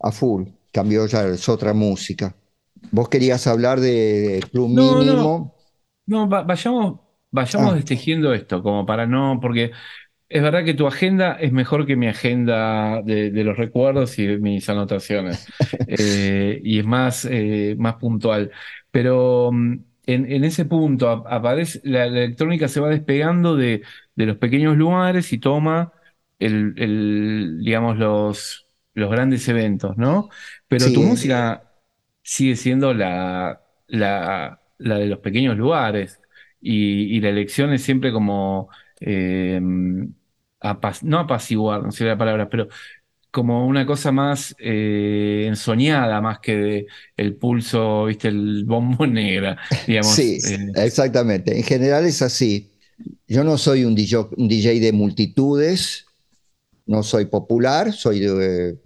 A full. Cambió ya, es otra música. Vos querías hablar de Club No, no. Mínimo. No, va- vayamos, vayamos Ah. destejiendo esto, como para no, porque es verdad que tu agenda es mejor que mi agenda de, de los recuerdos y de mis anotaciones, (laughs) Eh, y es más, eh, más puntual. Pero mm, en, en ese punto ap- aparece, la, la electrónica se va despegando de, de los pequeños lugares y toma el, el, digamos, los, los grandes eventos, ¿no? Pero Sí. tu música sigue siendo la, la, la de los pequeños lugares y, y la elección es siempre como, eh, no apaciguar, no sé la palabra, pero como una cosa más eh, ensoñada, más que de el pulso, viste, el bombo (laughs) negra, digamos. Sí, eh, exactamente. En general es así. Yo no soy un DJ, un DJ de multitudes, no soy popular, soy de,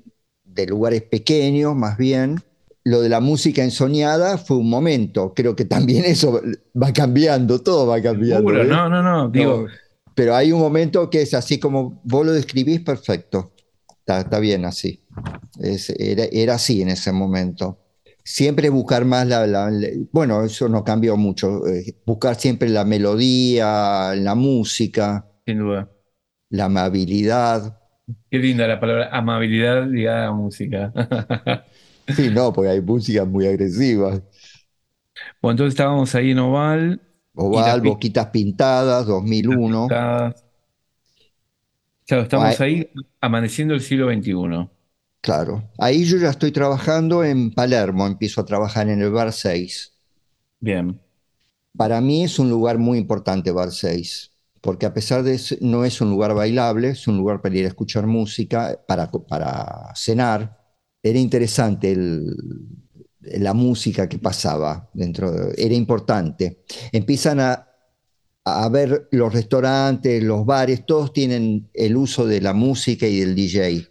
de lugares pequeños más bien. Lo de la música ensoñada fue un momento. Creo que también eso va cambiando, todo va cambiando. seguro, ¿eh? no, no, no, digo, No, pero hay un momento que es así como vos lo describís perfecto. Está, está bien así. Es- era, era así en ese momento. Siempre buscar más la, la- la- Bueno, eso no cambió mucho. eh, buscar siempre la melodía, la música, sin duda. la amabilidad. Qué linda la palabra amabilidad ligada a música. Sí, no, porque hay música muy agresiva. Bueno, entonces estábamos ahí en Oval, Oval, Boquitas Pintadas, 2001. pintadas. Claro, estamos ahí amaneciendo el siglo XXI. Claro. Ahí yo ya estoy trabajando en Palermo, empiezo a trabajar en el Bar 6. Bien, Para mí es un lugar muy importante Bar 6, porque a pesar de ser- no es un lugar bailable, es un lugar para ir a escuchar música, para, para cenar. Era interesante el- la música que pasaba dentro, de- era importante. Empiezan a, a ver los restaurantes, los bares, todos tienen el uso de la música y del DJ.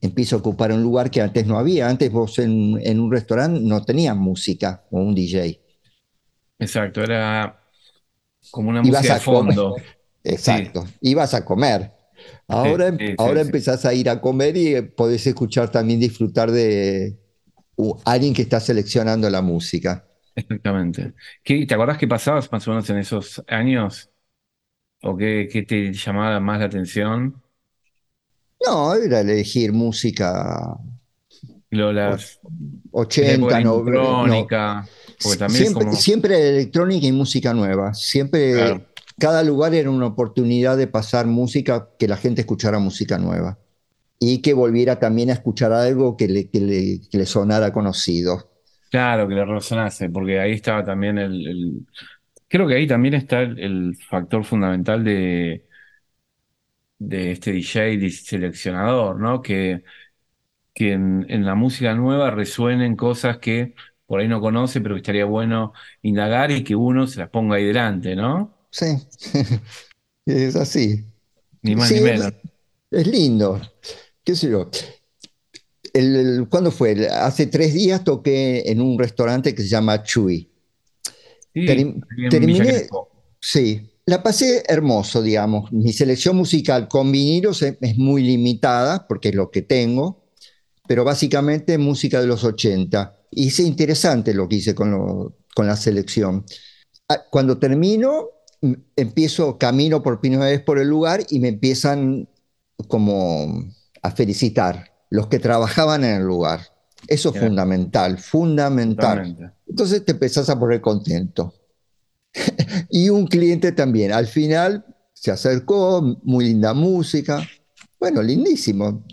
Empieza a ocupar un lugar que antes no había. Antes vos en, en un restaurante no tenías música o un DJ. exacto, era como una Ibas música de fondo. (laughs) Exacto. Ibas a comer. Ahora, Sí, ahora empezás a ir a comer y eh, podés escuchar también, disfrutar de alguien que está seleccionando la música. Exactamente. ¿Qué- te acordás qué pasabas más o menos en esos años? ¿O qué, qué te llamaba más la atención? No, era elegir música Lo, las, la 80, época de la 90. no. electrónica, también es Siempre, como, siempre era electrónica y música nueva. Siempre, Claro. cada lugar era una oportunidad de pasar música, que la gente escuchara música nueva. Y que volviera también a escuchar algo que le, que le, que le sonara conocido. claro, que le resonase, porque ahí estaba también el, el- creo que ahí también está el, el factor fundamental de, de este DJ y seleccionador, ¿no? Que, que en, en la música nueva resuenen cosas que por ahí no conoce, pero que estaría bueno indagar y que uno se las ponga ahí delante, ¿no? Sí, (laughs) es así. Ni más Sí, ni menos. Es lindo. ¿Qué sé yo? El, el- ¿cuándo fue? Hace tres días toqué en un restaurante que se llama Chuy. Sí, terminé-. Sí, la pasé hermoso, digamos. Mi selección musical con vinilos es, es muy limitada porque es lo que tengo, pero básicamente música de los 80. Y es interesante lo que hice con, con la selección. Ah, cuando termino, empiezo, camino por primera vez por el lugar y me empiezan como a felicitar los que trabajaban en el lugar. Eso es fundamental, fundamental. Entonces te empezás a poner contento. (laughs) y un cliente también. Al final se acercó, muy linda música. Bueno, lindísimo.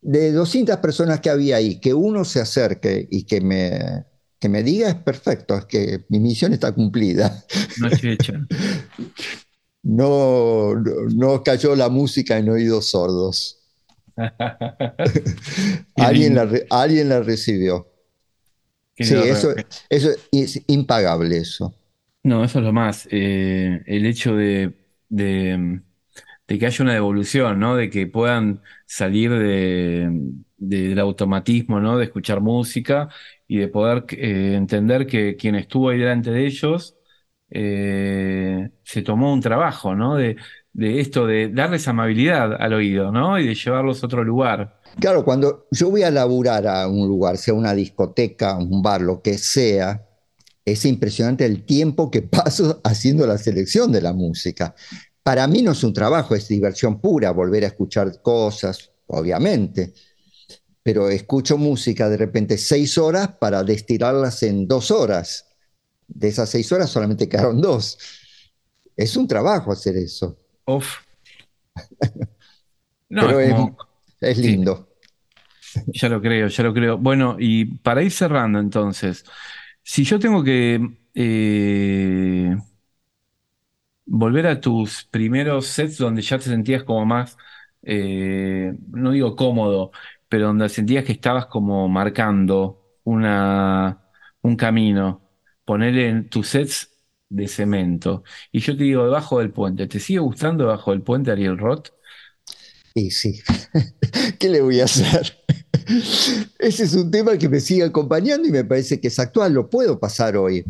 De 200 personas que había ahí, que uno se acerque y que me, que me diga es perfecto, es que mi misión está cumplida. No (laughs) No, no, cayó la música en oídos sordos. (laughs) (laughs) alguien, la, alguien la recibió. sí, eso, eso es impagable eso. No, eso es lo más. Eh, el hecho de, que haya una devolución, ¿no? De que puedan salir del automatismo, ¿no? De escuchar música y de poder eh, entender que quien estuvo ahí delante de ellos eh, se tomó un trabajo, ¿no? De, esto, de darles amabilidad al oído, ¿no? Y de llevarlos a otro lugar. Claro, cuando yo voy a laburar a un lugar, sea una discoteca, un bar, lo que sea, es impresionante el tiempo que (laughs) paso haciendo la selección de la música. Para mí no es un trabajo, es diversión pura, volver a escuchar cosas, obviamente, pero escucho música de repente seis horas para destilarlas en dos horas. De esas seis horas solamente quedaron dos. Es un trabajo hacer eso. Uf. (laughs) pero es, lindo. Ya lo creo, ya lo creo. Bueno, y para ir cerrando entonces, si yo tengo que eh, volver a tus primeros sets donde ya te sentías como más, eh, no digo cómodo, pero donde sentías que estabas como marcando una, un camino, poner en tus sets de cemento. Y yo te digo, debajo del puente, ¿te sigue gustando debajo del puente Ariel Roth? Y sí, (laughs) ¿qué le voy a hacer? Ese es un tema que me sigue acompañando y me parece que es actual, lo puedo pasar hoy.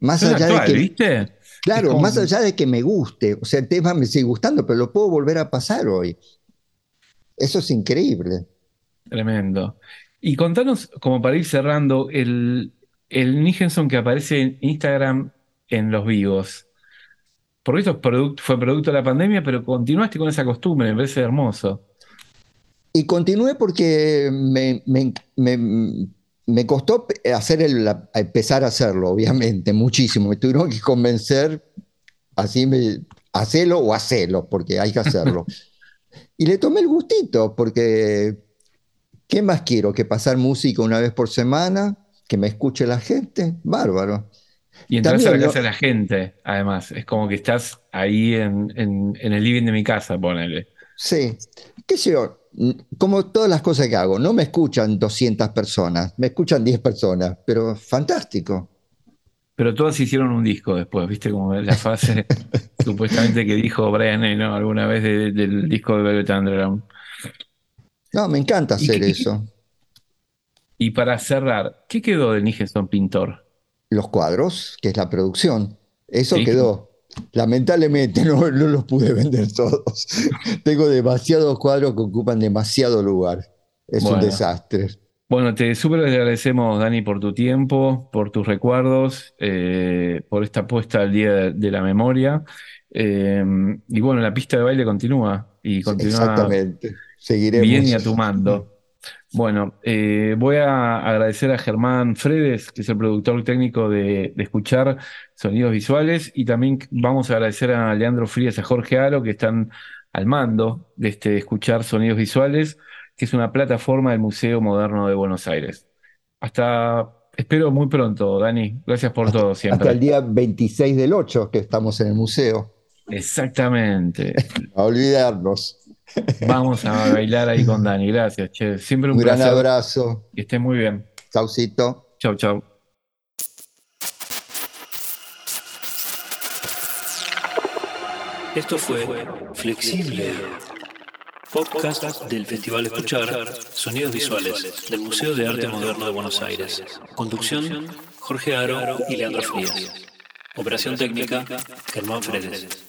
Más allá de que, ¿viste? Claro, más allá de que me guste, o sea, el tema me sigue gustando, pero lo puedo volver a pasar hoy. Eso es increíble. Tremendo. Y contanos, como para ir cerrando, el, el Nijenson que aparece en Instagram en los vivos. Porque esto fue producto de la pandemia, pero continuaste con esa costumbre, me parece hermoso. Y continué porque me, me, costó hacer el, empezar a hacerlo, obviamente, muchísimo. Me tuvieron que convencer, así me, hacelo o hacelo, porque hay que hacerlo. (laughs) y le tomé el gustito, porque ¿qué más quiero? Que pasar música una vez por semana, que me escuche la gente, bárbaro. Y entras a la casa de la gente, además. Es como que estás ahí en, en el living de mi casa, ponele. Sí, qué sé yo, como todas las cosas que hago, no me escuchan 200 personas, me escuchan 10 personas, pero fantástico. Pero todas hicieron un disco después, ¿viste? Como la fase (laughs) supuestamente que dijo Brian Eno alguna vez del disco de Velvet Underground. No, me encanta hacer eso. Y para cerrar, ¿qué quedó de Nigelson Pintor? Los cuadros, que es la producción. Eso quedó. Lamentablemente (laughs) no, los pude vender todos. (laughs) Tengo demasiados cuadros que ocupan demasiado lugar. Es un desastre. Bueno, te súper agradecemos, Dani, por tu tiempo, por tus recuerdos, eh, por esta puesta al día de, la memoria. Eh, y bueno, la pista de baile continúa y continúa Exactamente. Seguiremos. bien y a tu mando. Bueno, eh, voy a agradecer a Germán Fredes, que es el productor técnico de, Escuchar Sonidos Visuales, y también vamos a agradecer a Leandro Frías y a Jorge Aro, que están al mando de este Escuchar Sonidos Visuales, que es una plataforma del Museo Moderno de Buenos Aires. Hasta, espero muy pronto, Dani. Gracias por todo siempre. Hasta el día 26 del 8, que estamos en el museo. Exactamente. (laughs) a olvidarnos. Vamos a bailar ahí con Dani. Gracias, che. Siempre un, un gran abrazo. Que esté muy bien. Chaucito. Chau, chau. Esto fue Flexible, podcast del Festival Escuchar Sonidos Visuales del Museo de Arte Moderno de Buenos Aires. Conducción, Jorge Aro y Leandro Frías. Operación técnica, Germán Fredes.